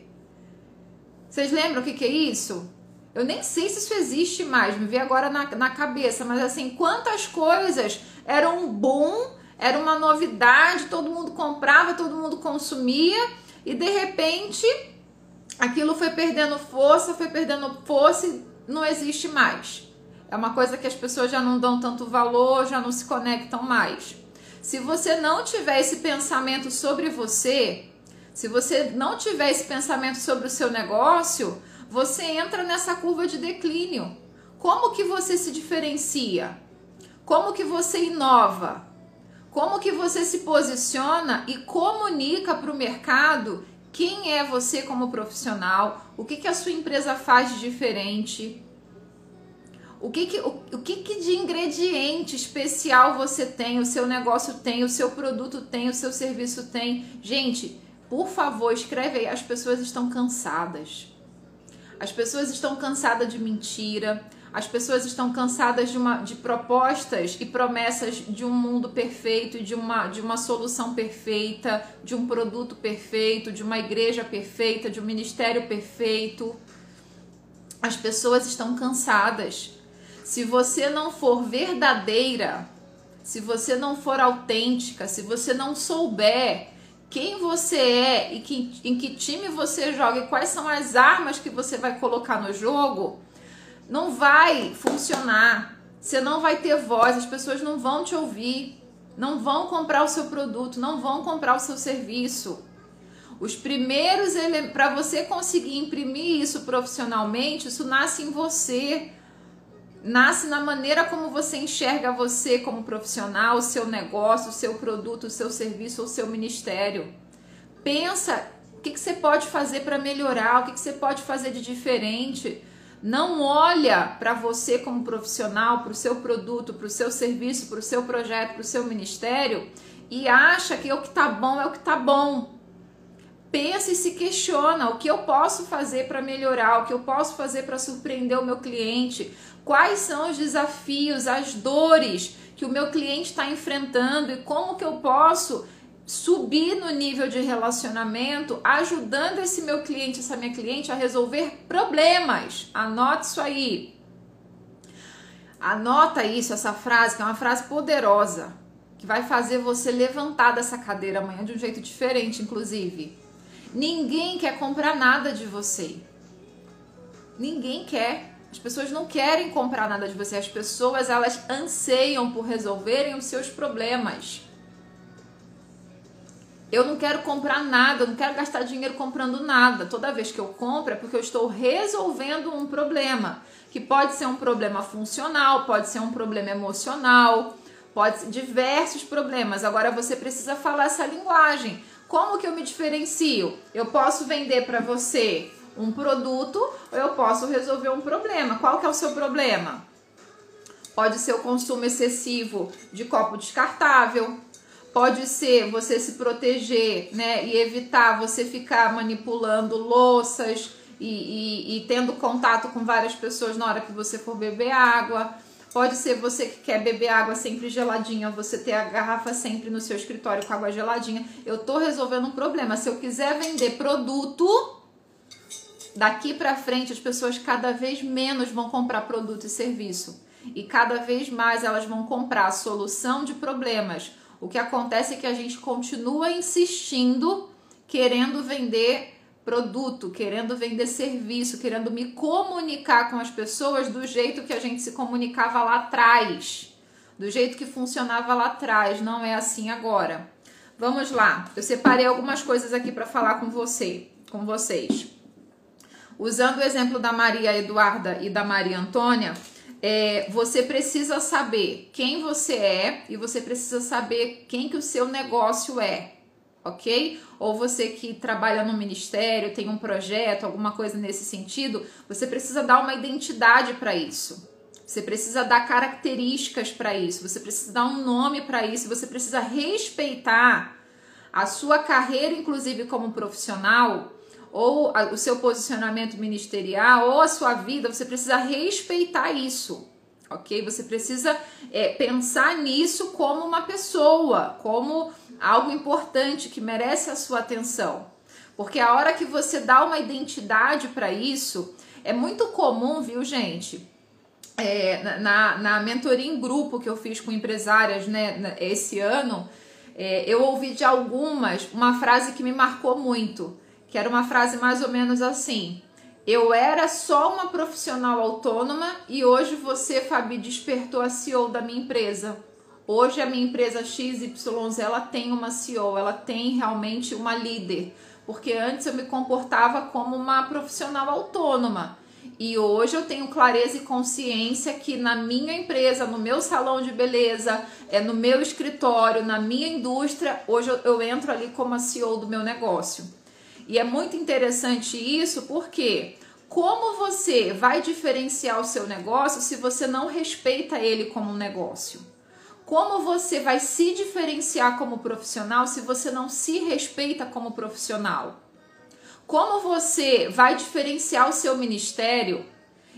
Vocês lembram o que, que é isso? Eu nem sei se isso existe mais, me veio agora na, na cabeça, mas assim, quantas coisas eram um boom, era uma novidade, todo mundo comprava, todo mundo consumia, e de repente aquilo foi perdendo força, foi perdendo força e não existe mais. É uma coisa que as pessoas já não dão tanto valor, já não se conectam mais. Se você não tiver esse pensamento sobre você, se você não tiver esse pensamento sobre o seu negócio, você entra nessa curva de declínio. Como que você se diferencia? Como que você inova? Como que você se posiciona e comunica para o mercado quem é você como profissional, o que, que a sua empresa faz de diferente, o que, que, o, o que, que de ingrediente especial você tem, o seu negócio tem, o seu produto tem, o seu serviço tem. Gente, por favor, escreve aí. As pessoas estão cansadas. As pessoas estão cansadas de mentira. As pessoas estão cansadas de, uma, de propostas e promessas de um mundo perfeito, de uma, de uma solução perfeita, de um produto perfeito, de uma igreja perfeita, de um ministério perfeito. As pessoas estão cansadas. Se você não for verdadeira, se você não for autêntica, se você não souber quem você é e que, em que time você joga e quais são as armas que você vai colocar no jogo, não vai funcionar. Você não vai ter voz, as pessoas não vão te ouvir, não vão comprar o seu produto, não vão comprar o seu serviço. Os primeiros para você conseguir imprimir isso profissionalmente, isso nasce em você. Nasce na maneira como você enxerga você como profissional, o seu negócio, o seu produto, o seu serviço ou o seu ministério. Pensa o que, que você pode fazer para melhorar, o que, que você pode fazer de diferente. Não olha para você como profissional, para o seu produto, para o seu serviço, para o seu projeto, para o seu ministério e acha que o que tá bom é o que tá bom. Pensa e se questiona o que eu posso fazer para melhorar, o que eu posso fazer para surpreender o meu cliente, quais são os desafios, as dores que o meu cliente está enfrentando e como que eu posso subir no nível de relacionamento, ajudando esse meu cliente, essa minha cliente a resolver problemas. Anote isso aí. Anota isso, essa frase, que é uma frase poderosa, que vai fazer você levantar dessa cadeira amanhã de um jeito diferente, inclusive. Ninguém quer comprar nada de você. Ninguém quer. As pessoas não querem comprar nada de você. As pessoas, elas anseiam por resolverem os seus problemas. Eu não quero comprar nada, eu não quero gastar dinheiro comprando nada. Toda vez que eu compro é porque eu estou resolvendo um problema, que pode ser um problema funcional, pode ser um problema emocional, pode ser diversos problemas. Agora você precisa falar essa linguagem. Como que eu me diferencio? Eu posso vender para você um produto ou eu posso resolver um problema. Qual que é o seu problema? Pode ser o consumo excessivo de copo descartável, Pode ser você se proteger, né? E evitar você ficar manipulando louças e, e, e tendo contato com várias pessoas na hora que você for beber água. Pode ser você que quer beber água sempre geladinha, você ter a garrafa sempre no seu escritório com água geladinha. Eu tô resolvendo um problema. Se eu quiser vender produto, daqui para frente as pessoas cada vez menos vão comprar produto e serviço. E cada vez mais elas vão comprar solução de problemas o que acontece é que a gente continua insistindo, querendo vender produto, querendo vender serviço, querendo me comunicar com as pessoas do jeito que a gente se comunicava lá atrás, do jeito que funcionava lá atrás, não é assim agora. Vamos lá, eu separei algumas coisas aqui para falar com você, com vocês. Usando o exemplo da Maria Eduarda e da Maria Antônia, é, você precisa saber quem você é e você precisa saber quem que o seu negócio é, ok? Ou você que trabalha no ministério, tem um projeto, alguma coisa nesse sentido, você precisa dar uma identidade para isso. Você precisa dar características para isso, você precisa dar um nome para isso, você precisa respeitar a sua carreira, inclusive como profissional, ou o seu posicionamento ministerial, ou a sua vida, você precisa respeitar isso, ok? Você precisa é, pensar nisso como uma pessoa, como algo importante que merece a sua atenção. Porque a hora que você dá uma identidade para isso, É muito comum, viu, gente? É, na, na mentoria em grupo que eu fiz com empresárias né, esse ano, é, eu ouvi de algumas uma frase que me marcou muito, que era uma frase mais ou menos assim: Eu era só uma profissional autônoma e hoje você, Fabi, despertou a CEO da minha empresa. Hoje a minha empresa XYZ ela tem uma CEO, ela tem realmente uma líder, porque antes eu me comportava como uma profissional autônoma. E hoje eu tenho clareza e consciência que na minha empresa, no meu salão de beleza, é no meu escritório, na minha indústria, hoje eu, eu entro ali como a CEO do meu negócio. E é muito interessante isso porque como você vai diferenciar o seu negócio se você não respeita ele como um negócio? Como você vai se diferenciar como profissional se você não se respeita como profissional? Como você vai diferenciar o seu ministério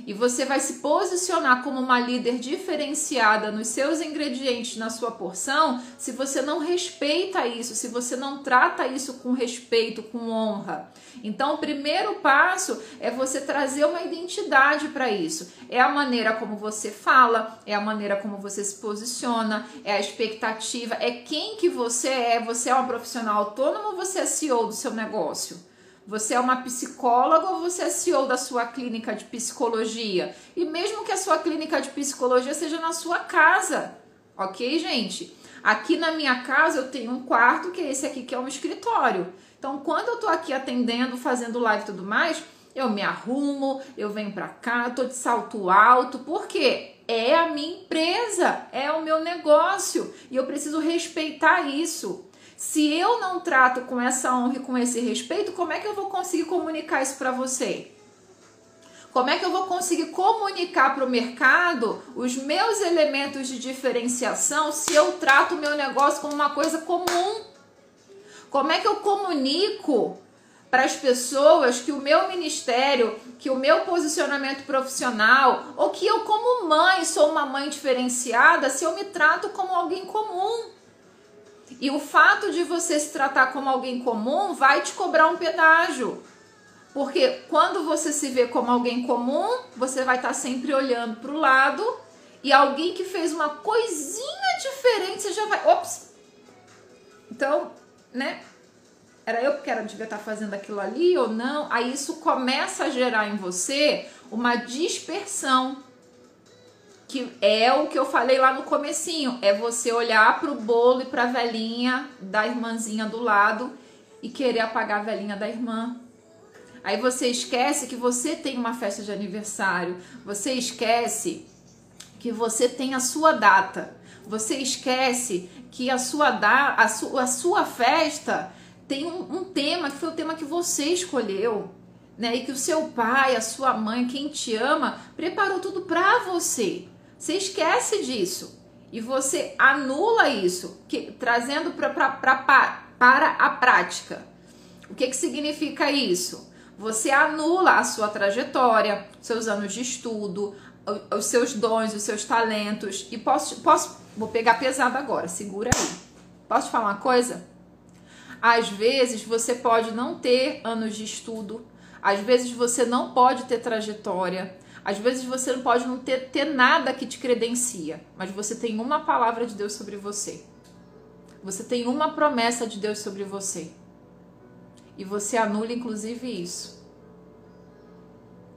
e você vai se posicionar como uma líder diferenciada nos seus ingredientes, na sua porção, se você não respeita isso, se você não trata isso com respeito, com honra. Então, o primeiro passo é você trazer uma identidade para isso. É a maneira como você fala, é a maneira como você se posiciona, é a expectativa, é quem que você é. Você é uma profissional autônoma ou você é CEO do seu negócio? Você é uma psicóloga ou você é CEO da sua clínica de psicologia? E mesmo que a sua clínica de psicologia seja na sua casa, ok, gente? Aqui na minha casa eu tenho um quarto que é esse aqui que é um escritório. Então, quando eu tô aqui atendendo, fazendo live e tudo mais, eu me arrumo, eu venho pra cá, tô de salto alto, porque é a minha empresa, é o meu negócio e eu preciso respeitar isso. Se eu não trato com essa honra e com esse respeito, como é que eu vou conseguir comunicar isso para você? Como é que eu vou conseguir comunicar para o mercado os meus elementos de diferenciação se eu trato o meu negócio como uma coisa comum? Como é que eu comunico para as pessoas que o meu ministério, que o meu posicionamento profissional, ou que eu, como mãe, sou uma mãe diferenciada se eu me trato como alguém comum? E o fato de você se tratar como alguém comum vai te cobrar um pedágio. Porque quando você se vê como alguém comum, você vai estar sempre olhando para o lado e alguém que fez uma coisinha diferente, você já vai. Ops! Então, né? Era eu que era, devia estar fazendo aquilo ali ou não? Aí isso começa a gerar em você uma dispersão que é o que eu falei lá no comecinho, é você olhar para o bolo e para a velhinha da irmãzinha do lado e querer apagar a velhinha da irmã. Aí você esquece que você tem uma festa de aniversário, você esquece que você tem a sua data, você esquece que a sua, da, a, su, a sua festa tem um, um tema que foi o tema que você escolheu. Né, e que o seu pai, a sua mãe, quem te ama, preparou tudo para você. Você esquece disso e você anula isso, que, trazendo pra, pra, pra, para a prática. O que, que significa isso? Você anula a sua trajetória, seus anos de estudo, os seus dons, os seus talentos. E posso, posso, vou pegar pesado agora, segura aí. Posso te falar uma coisa? Às vezes você pode não ter anos de estudo, às vezes você não pode ter trajetória, às vezes você não pode não ter, ter nada que te credencia, mas você tem uma palavra de Deus sobre você. Você tem uma promessa de Deus sobre você. E você anula inclusive isso.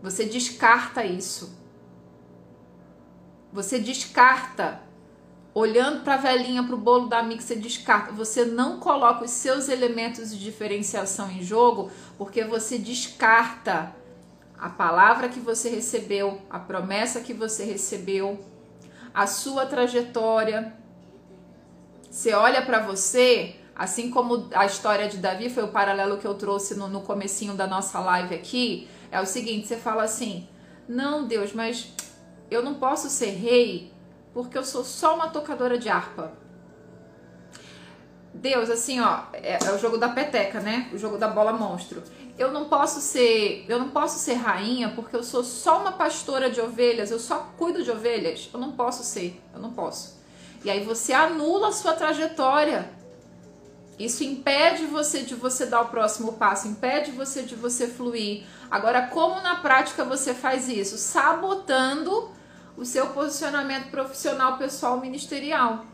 Você descarta isso. Você descarta olhando para a velhinha, para o bolo da amiga, você descarta. Você não coloca os seus elementos de diferenciação em jogo, porque você descarta a palavra que você recebeu, a promessa que você recebeu, a sua trajetória. Você olha para você, assim como a história de Davi foi o paralelo que eu trouxe no, no comecinho da nossa live aqui, é o seguinte, você fala assim: "Não, Deus, mas eu não posso ser rei porque eu sou só uma tocadora de harpa". Deus, assim, ó, é, é o jogo da peteca, né? O jogo da bola monstro eu não posso ser, eu não posso ser rainha porque eu sou só uma pastora de ovelhas, eu só cuido de ovelhas. Eu não posso ser, eu não posso. E aí você anula a sua trajetória. Isso impede você de você dar o próximo passo, impede você de você fluir. Agora, como na prática você faz isso? Sabotando o seu posicionamento profissional, pessoal, ministerial.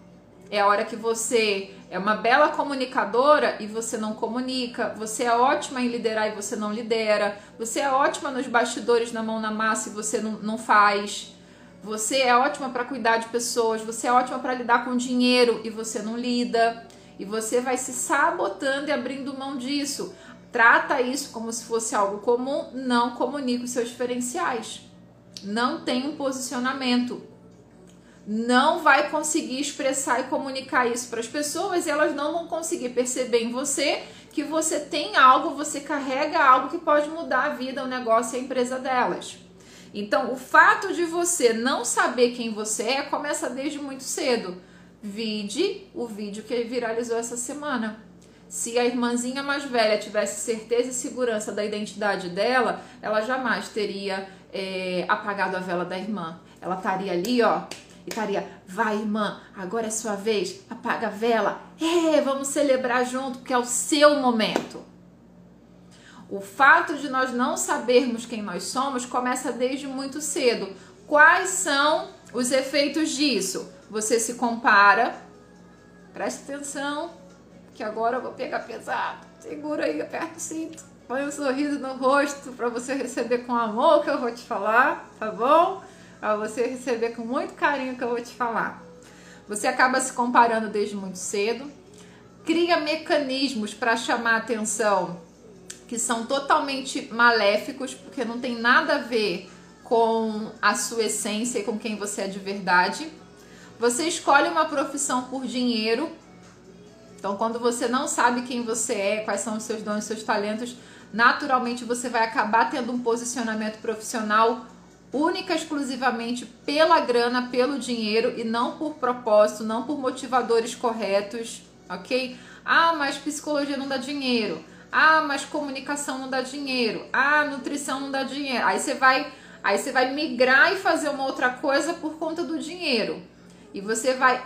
É a hora que você é uma bela comunicadora e você não comunica. Você é ótima em liderar e você não lidera. Você é ótima nos bastidores, na mão na massa e você não, não faz. Você é ótima para cuidar de pessoas. Você é ótima para lidar com dinheiro e você não lida. E você vai se sabotando e abrindo mão disso. Trata isso como se fosse algo comum. Não comunique os seus diferenciais não tem um posicionamento, não vai conseguir expressar e comunicar isso para as pessoas e elas não vão conseguir perceber em você que você tem algo, você carrega algo que pode mudar a vida, o negócio e a empresa delas. Então, o fato de você não saber quem você é começa desde muito cedo. Vide o vídeo que viralizou essa semana. Se a irmãzinha mais velha tivesse certeza e segurança da identidade dela, ela jamais teria é, apagado a vela da irmã. Ela estaria ali, ó, e estaria, vai irmã, agora é sua vez, apaga a vela, é, vamos celebrar junto, porque é o seu momento. O fato de nós não sabermos quem nós somos começa desde muito cedo. Quais são os efeitos disso? Você se compara, preste atenção, que agora eu vou pegar pesado. Segura aí, aperta o cinto. Põe um sorriso no rosto para você receber com amor que eu vou te falar, tá bom? Para você receber com muito carinho que eu vou te falar. Você acaba se comparando desde muito cedo, cria mecanismos para chamar atenção que são totalmente maléficos, porque não tem nada a ver com a sua essência e com quem você é de verdade. Você escolhe uma profissão por dinheiro. Então, quando você não sabe quem você é, quais são os seus dons, seus talentos, naturalmente você vai acabar tendo um posicionamento profissional única exclusivamente pela grana, pelo dinheiro e não por propósito, não por motivadores corretos, ok? Ah, mas psicologia não dá dinheiro. Ah, mas comunicação não dá dinheiro. Ah, nutrição não dá dinheiro. Aí você vai, aí você vai migrar e fazer uma outra coisa por conta do dinheiro. E você vai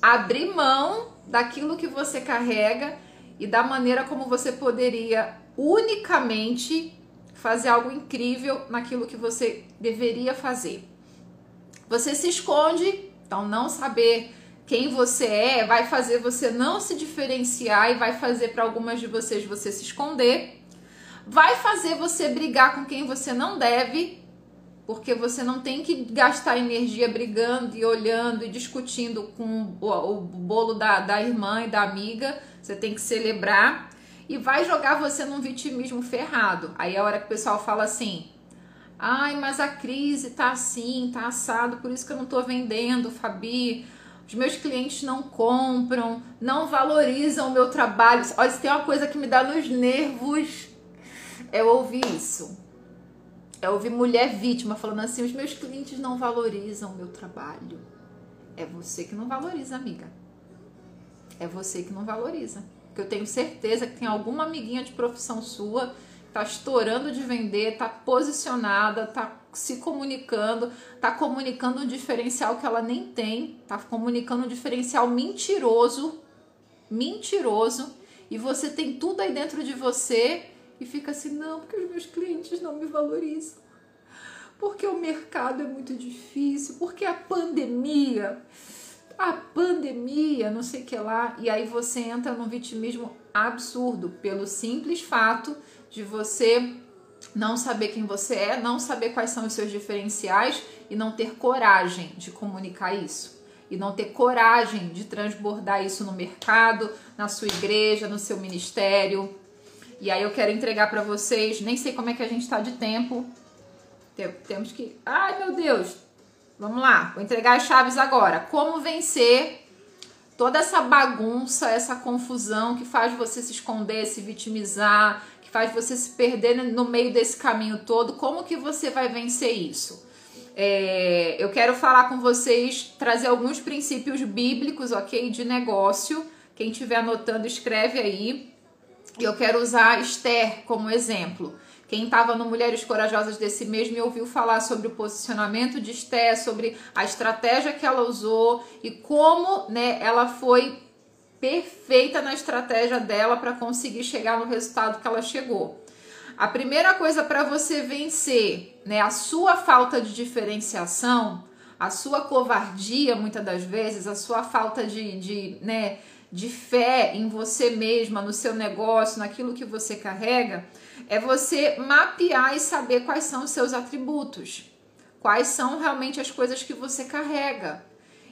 abrir mão daquilo que você carrega e da maneira como você poderia unicamente fazer algo incrível naquilo que você deveria fazer. Você se esconde, então não saber quem você é vai fazer você não se diferenciar e vai fazer para algumas de vocês você se esconder. Vai fazer você brigar com quem você não deve, porque você não tem que gastar energia brigando e olhando e discutindo com o, bolo da, da irmã e da amiga. Você tem que celebrar e vai jogar você num vitimismo ferrado. Aí é a hora que o pessoal fala assim: ai, mas a crise tá assim, tá assado, por isso que eu não tô vendendo, Fabi. Os meus clientes não compram, não valorizam o meu trabalho. Olha, se tem uma coisa que me dá nos nervos, é ouvir isso. É ouvir mulher vítima falando assim: os meus clientes não valorizam o meu trabalho. É você que não valoriza, amiga. É você que não valoriza que eu tenho certeza que tem alguma amiguinha de profissão sua tá estourando de vender, tá posicionada, tá se comunicando, tá comunicando um diferencial que ela nem tem, tá comunicando um diferencial mentiroso, mentiroso, e você tem tudo aí dentro de você e fica assim, não, porque os meus clientes não me valorizam. Porque o mercado é muito difícil, porque a pandemia a pandemia, não sei o que lá, e aí você entra num vitimismo absurdo pelo simples fato de você não saber quem você é, não saber quais são os seus diferenciais e não ter coragem de comunicar isso. E não ter coragem de transbordar isso no mercado, na sua igreja, no seu ministério. E aí eu quero entregar para vocês, nem sei como é que a gente está de tempo. Temos que. Ai meu Deus, Vamos lá, vou entregar as chaves agora. Como vencer toda essa bagunça, essa confusão que faz você se esconder, se vitimizar, que faz você se perder no meio desse caminho todo. Como que você vai vencer isso? É, eu quero falar com vocês, trazer alguns princípios bíblicos, ok? De negócio. Quem estiver anotando, escreve aí. Eu quero usar Esther como exemplo. Quem estava no Mulheres Corajosas desse mês me ouviu falar sobre o posicionamento de Esté, sobre a estratégia que ela usou e como né, ela foi perfeita na estratégia dela para conseguir chegar no resultado que ela chegou. A primeira coisa para você vencer, né, a sua falta de diferenciação, a sua covardia, muitas das vezes, a sua falta de, de, né, de fé em você mesma, no seu negócio, naquilo que você carrega, é você mapear e saber quais são os seus atributos, quais são realmente as coisas que você carrega.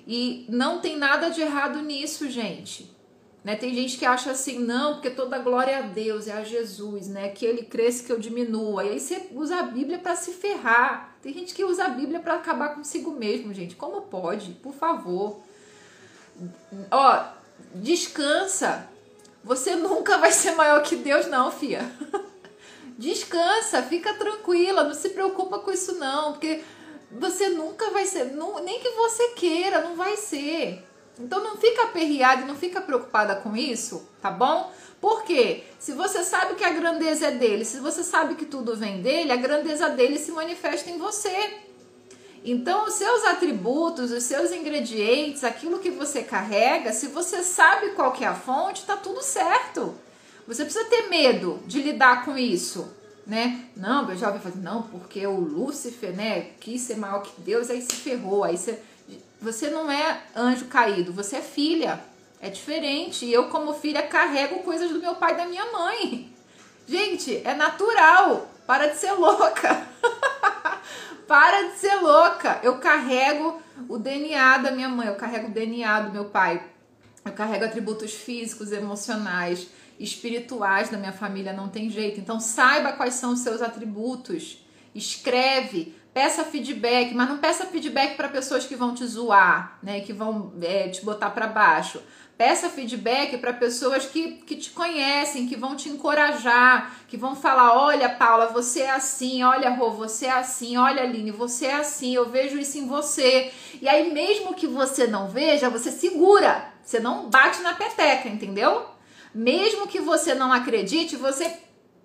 E não tem nada de errado nisso, gente. Né? Tem gente que acha assim, não, porque toda glória é a Deus, é a Jesus, né? Que ele cresça, que eu diminua. E aí você usa a Bíblia para se ferrar. Tem gente que usa a Bíblia para acabar consigo mesmo, gente. Como pode? Por favor. Ó, descansa. Você nunca vai ser maior que Deus, não, fia. Descansa, fica tranquila, não se preocupa com isso não, porque você nunca vai ser, não, nem que você queira, não vai ser. Então não fica aperreada, não fica preocupada com isso, tá bom? Porque se você sabe que a grandeza é dele, se você sabe que tudo vem dele, a grandeza dele se manifesta em você. Então, os seus atributos, os seus ingredientes, aquilo que você carrega, se você sabe qual que é a fonte, tá tudo certo. Você precisa ter medo de lidar com isso, né? Não, eu já ouvi falar, não, porque o Lúcifer, né, quis ser maior que Deus, aí se ferrou, aí você você não é anjo caído, você é filha. É diferente. Eu, como filha, carrego coisas do meu pai e da minha mãe. Gente, é natural. Para de ser louca. Para de ser louca. Eu carrego o DNA da minha mãe, eu carrego o DNA do meu pai. Eu carrego atributos físicos, emocionais, espirituais da minha família, não tem jeito. Então saiba quais são os seus atributos. Escreve, peça feedback, mas não peça feedback para pessoas que vão te zoar, né, que vão é, te botar para baixo. Peça feedback para pessoas que, que te conhecem, que vão te encorajar, que vão falar: olha, Paula, você é assim, olha, Rô, você é assim, olha, Aline, você é assim, eu vejo isso em você. E aí, mesmo que você não veja, você segura, você não bate na peteca, entendeu? Mesmo que você não acredite, você,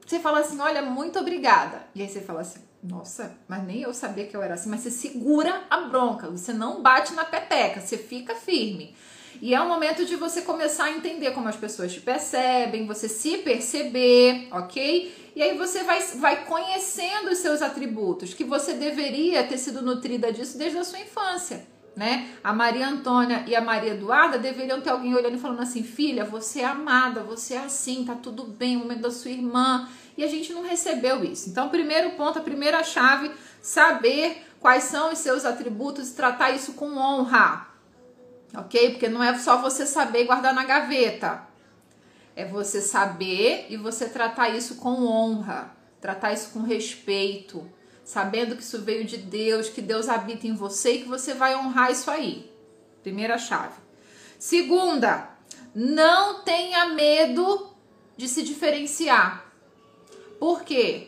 você fala assim: olha, muito obrigada. E aí você fala assim: nossa, mas nem eu sabia que eu era assim. Mas você segura a bronca, você não bate na peteca, você fica firme. E é um momento de você começar a entender como as pessoas te percebem, você se perceber, ok? E aí você vai, vai conhecendo os seus atributos, que você deveria ter sido nutrida disso desde a sua infância, né? A Maria Antônia e a Maria Eduarda deveriam ter alguém olhando e falando assim: filha, você é amada, você é assim, tá tudo bem, o momento da sua irmã e a gente não recebeu isso. Então, primeiro ponto, a primeira chave, saber quais são os seus atributos e tratar isso com honra. Ok? Porque não é só você saber guardar na gaveta. É você saber e você tratar isso com honra, tratar isso com respeito, sabendo que isso veio de Deus, que Deus habita em você e que você vai honrar isso aí. Primeira chave. Segunda, não tenha medo de se diferenciar. Por quê?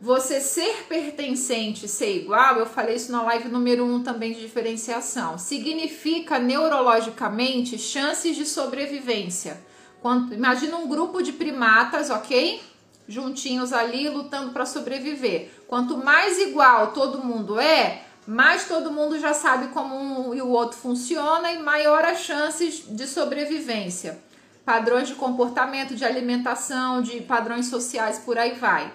Você ser pertencente, ser igual, eu falei isso na live número 1 um também de diferenciação, significa neurologicamente chances de sobrevivência. Quando, imagina um grupo de primatas, ok? Juntinhos ali lutando para sobreviver. Quanto mais igual todo mundo é, mais todo mundo já sabe como um e o outro funciona e maior as chances de sobrevivência padrões de comportamento, de alimentação, de padrões sociais, por aí vai.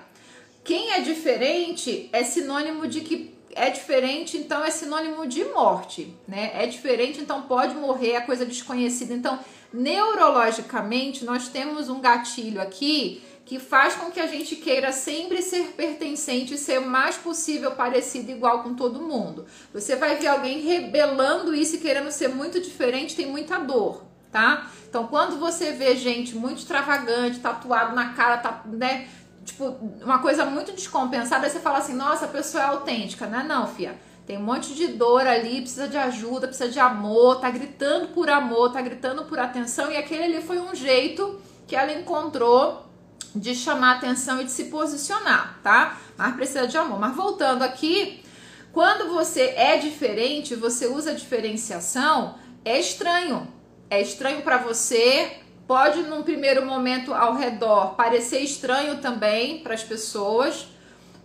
Quem é diferente é sinônimo de que é diferente, então é sinônimo de morte, né? É diferente, então pode morrer, é coisa desconhecida. Então, neurologicamente, nós temos um gatilho aqui que faz com que a gente queira sempre ser pertencente e ser o mais possível parecido igual com todo mundo. Você vai ver alguém rebelando isso e querendo ser muito diferente, tem muita dor, tá? Então, quando você vê gente muito extravagante, tatuado na cara, tá, né? Tipo, uma coisa muito descompensada, você fala assim, nossa, a pessoa é autêntica, né? Não, fia. Tem um monte de dor ali, precisa de ajuda, precisa de amor, tá gritando por amor, tá gritando por atenção, e aquele ali foi um jeito que ela encontrou de chamar atenção e de se posicionar, tá? Mas precisa de amor. Mas voltando aqui, quando você é diferente, você usa diferenciação, é estranho, é estranho para você, pode num primeiro momento ao redor parecer estranho também para as pessoas,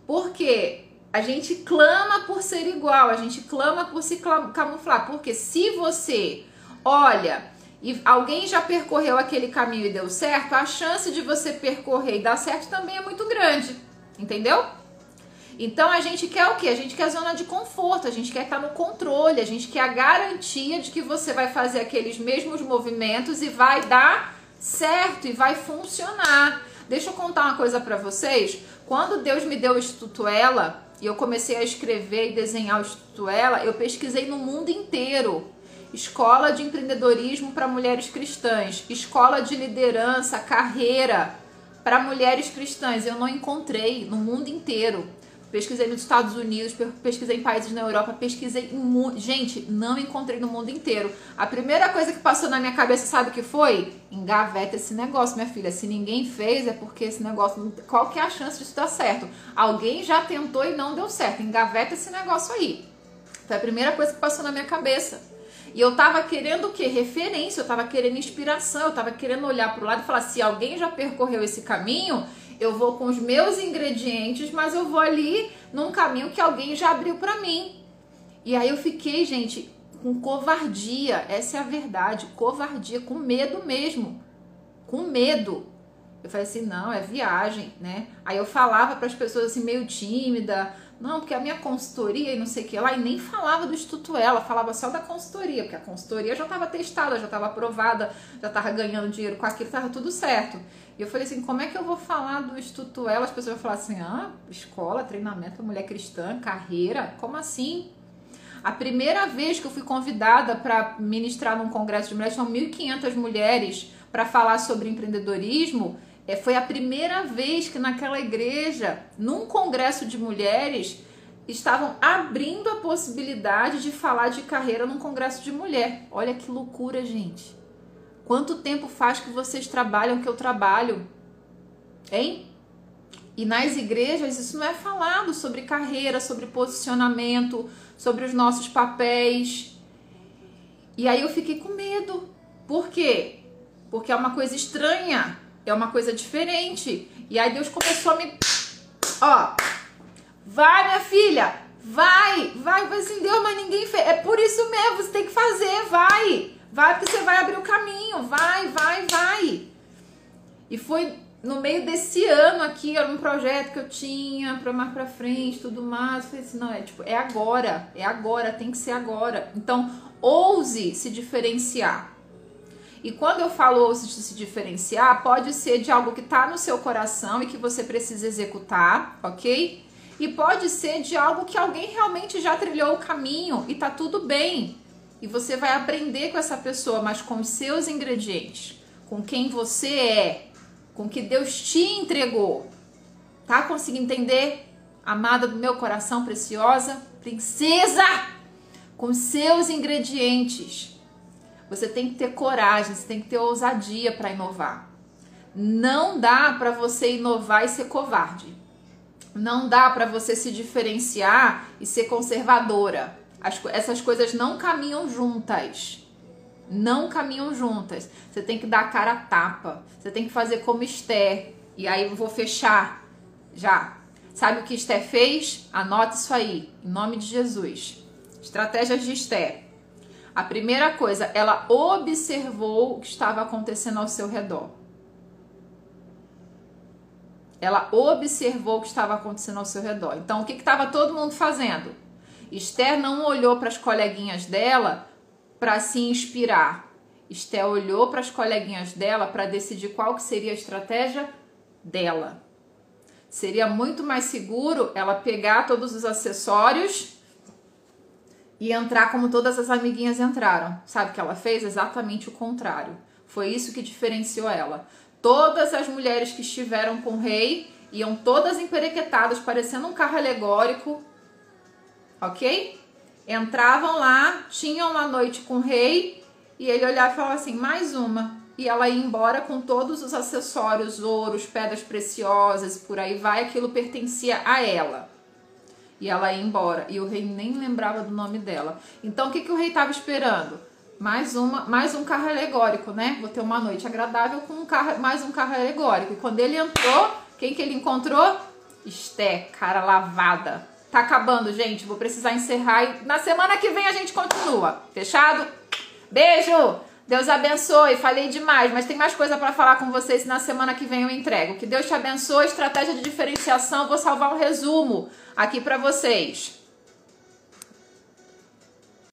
porque a gente clama por ser igual, a gente clama por se camuflar, porque se você olha e alguém já percorreu aquele caminho e deu certo, a chance de você percorrer e dar certo também é muito grande. Entendeu? Então a gente quer o quê? A gente quer a zona de conforto, a gente quer estar no controle, a gente quer a garantia de que você vai fazer aqueles mesmos movimentos e vai dar certo e vai funcionar. Deixa eu contar uma coisa para vocês. Quando Deus me deu o Instituto Ela e eu comecei a escrever e desenhar o Instituto Ela, eu pesquisei no mundo inteiro. Escola de empreendedorismo para mulheres cristãs, escola de liderança, carreira para mulheres cristãs. Eu não encontrei no mundo inteiro pesquisei nos Estados Unidos, pesquisei em países na Europa, pesquisei em. Gente, não encontrei no mundo inteiro. A primeira coisa que passou na minha cabeça, sabe o que foi? Engaveta esse negócio, minha filha. Se ninguém fez, é porque esse negócio. Qual que é a chance disso dar certo? Alguém já tentou e não deu certo. Engaveta esse negócio aí. Foi a primeira coisa que passou na minha cabeça. E eu tava querendo o quê? Referência, eu tava querendo inspiração, eu tava querendo olhar pro lado e falar: se alguém já percorreu esse caminho, eu vou com os meus ingredientes, mas eu vou ali num caminho que alguém já abriu para mim. E aí eu fiquei, gente, com covardia, essa é a verdade, covardia, com medo mesmo. Com medo. Eu falei assim, não, é viagem, né? Aí eu falava para as pessoas assim meio tímida, não, porque a minha consultoria e não sei o que lá, e nem falava do Instituto Ela, falava só da consultoria, porque a consultoria já estava testada, já estava aprovada, já estava ganhando dinheiro com aquilo, estava tudo certo. E eu falei assim, como é que eu vou falar do Instituto Ela? As pessoas vão falar assim, ah, escola, treinamento, mulher cristã, carreira, como assim? A primeira vez que eu fui convidada para ministrar num congresso de mulheres, são 1.500 mulheres para falar sobre empreendedorismo, é, foi a primeira vez que naquela igreja, num congresso de mulheres, estavam abrindo a possibilidade de falar de carreira num congresso de mulher. Olha que loucura, gente. Quanto tempo faz que vocês trabalham que eu trabalho? Hein? E nas igrejas isso não é falado sobre carreira, sobre posicionamento, sobre os nossos papéis. E aí eu fiquei com medo. Por quê? Porque é uma coisa estranha, é uma coisa diferente. E aí Deus começou a me. Ó, vai minha filha, vai, vai, vai assim, Deus, mas ninguém fez. É por isso mesmo, você tem que fazer, vai. Vai porque você vai abrir o caminho. Vai, vai, vai. E foi no meio desse ano aqui, era um projeto que eu tinha para mais para frente, tudo mais. Eu falei assim, não, é tipo, é agora, é agora, tem que ser agora. Então, ouse se diferenciar. E quando eu falo ouse se diferenciar, pode ser de algo que está no seu coração e que você precisa executar, ok? E pode ser de algo que alguém realmente já trilhou o caminho e tá tudo bem e você vai aprender com essa pessoa, mas com os seus ingredientes, com quem você é, com que Deus te entregou. Tá conseguindo entender? Amada do meu coração preciosa, princesa, com seus ingredientes. Você tem que ter coragem, você tem que ter ousadia para inovar. Não dá para você inovar e ser covarde. Não dá para você se diferenciar e ser conservadora. As, essas coisas não caminham juntas. Não caminham juntas. Você tem que dar a cara a tapa. Você tem que fazer como Esther. E aí eu vou fechar já. Sabe o que Esther fez? Anote isso aí, em nome de Jesus. Estratégias de Esther. A primeira coisa, ela observou o que estava acontecendo ao seu redor. Ela observou o que estava acontecendo ao seu redor. Então, o que estava todo mundo fazendo? Esther não olhou para as coleguinhas dela para se inspirar. Esther olhou para as coleguinhas dela para decidir qual que seria a estratégia dela. Seria muito mais seguro ela pegar todos os acessórios e entrar como todas as amiguinhas entraram. Sabe que ela fez? Exatamente o contrário. Foi isso que diferenciou ela. Todas as mulheres que estiveram com o rei iam todas emperequetadas, parecendo um carro alegórico, ok? Entravam lá, tinham uma noite com o rei e ele olhava e falava assim: mais uma. E ela ia embora com todos os acessórios, ouros, pedras preciosas, por aí vai, aquilo pertencia a ela. E ela ia embora. E o rei nem lembrava do nome dela. Então o que, que o rei estava esperando? Mais, uma, mais um carro alegórico, né? Vou ter uma noite agradável com um carro, mais um carro alegórico. E quando ele entrou, quem que ele encontrou? Esté, cara lavada, Tá acabando, gente. Vou precisar encerrar e na semana que vem a gente continua. Fechado? Beijo! Deus abençoe. Falei demais, mas tem mais coisa para falar com vocês na semana que vem eu entrego. Que Deus te abençoe. Estratégia de diferenciação. Vou salvar um resumo aqui para vocês.